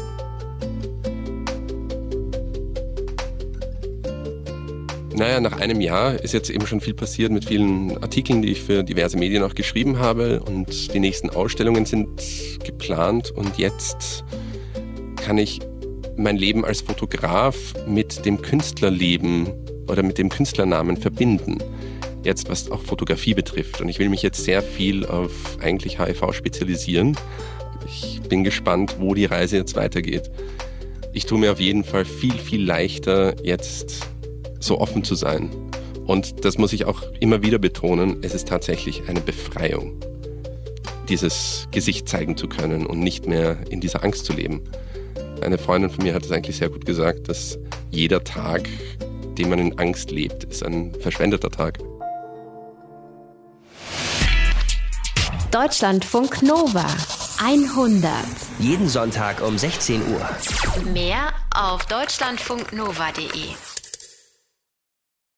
Naja, nach einem Jahr ist jetzt eben schon viel passiert mit vielen Artikeln, die ich für diverse Medien auch geschrieben habe. Und die nächsten Ausstellungen sind geplant. Und jetzt kann ich mein Leben als Fotograf mit dem Künstlerleben oder mit dem Künstlernamen verbinden. Jetzt was auch Fotografie betrifft. Und ich will mich jetzt sehr viel auf eigentlich HIV spezialisieren ich bin gespannt, wo die Reise jetzt weitergeht. Ich tue mir auf jeden Fall viel, viel leichter, jetzt so offen zu sein. Und das muss ich auch immer wieder betonen, es ist tatsächlich eine Befreiung, dieses Gesicht zeigen zu können und nicht mehr in dieser Angst zu leben. Eine Freundin von mir hat es eigentlich sehr gut gesagt, dass jeder Tag, den man in Angst lebt, ist ein verschwendeter Tag. Deutschlandfunk Nova 100. Jeden Sonntag um 16 Uhr. Mehr auf deutschlandfunknova.de.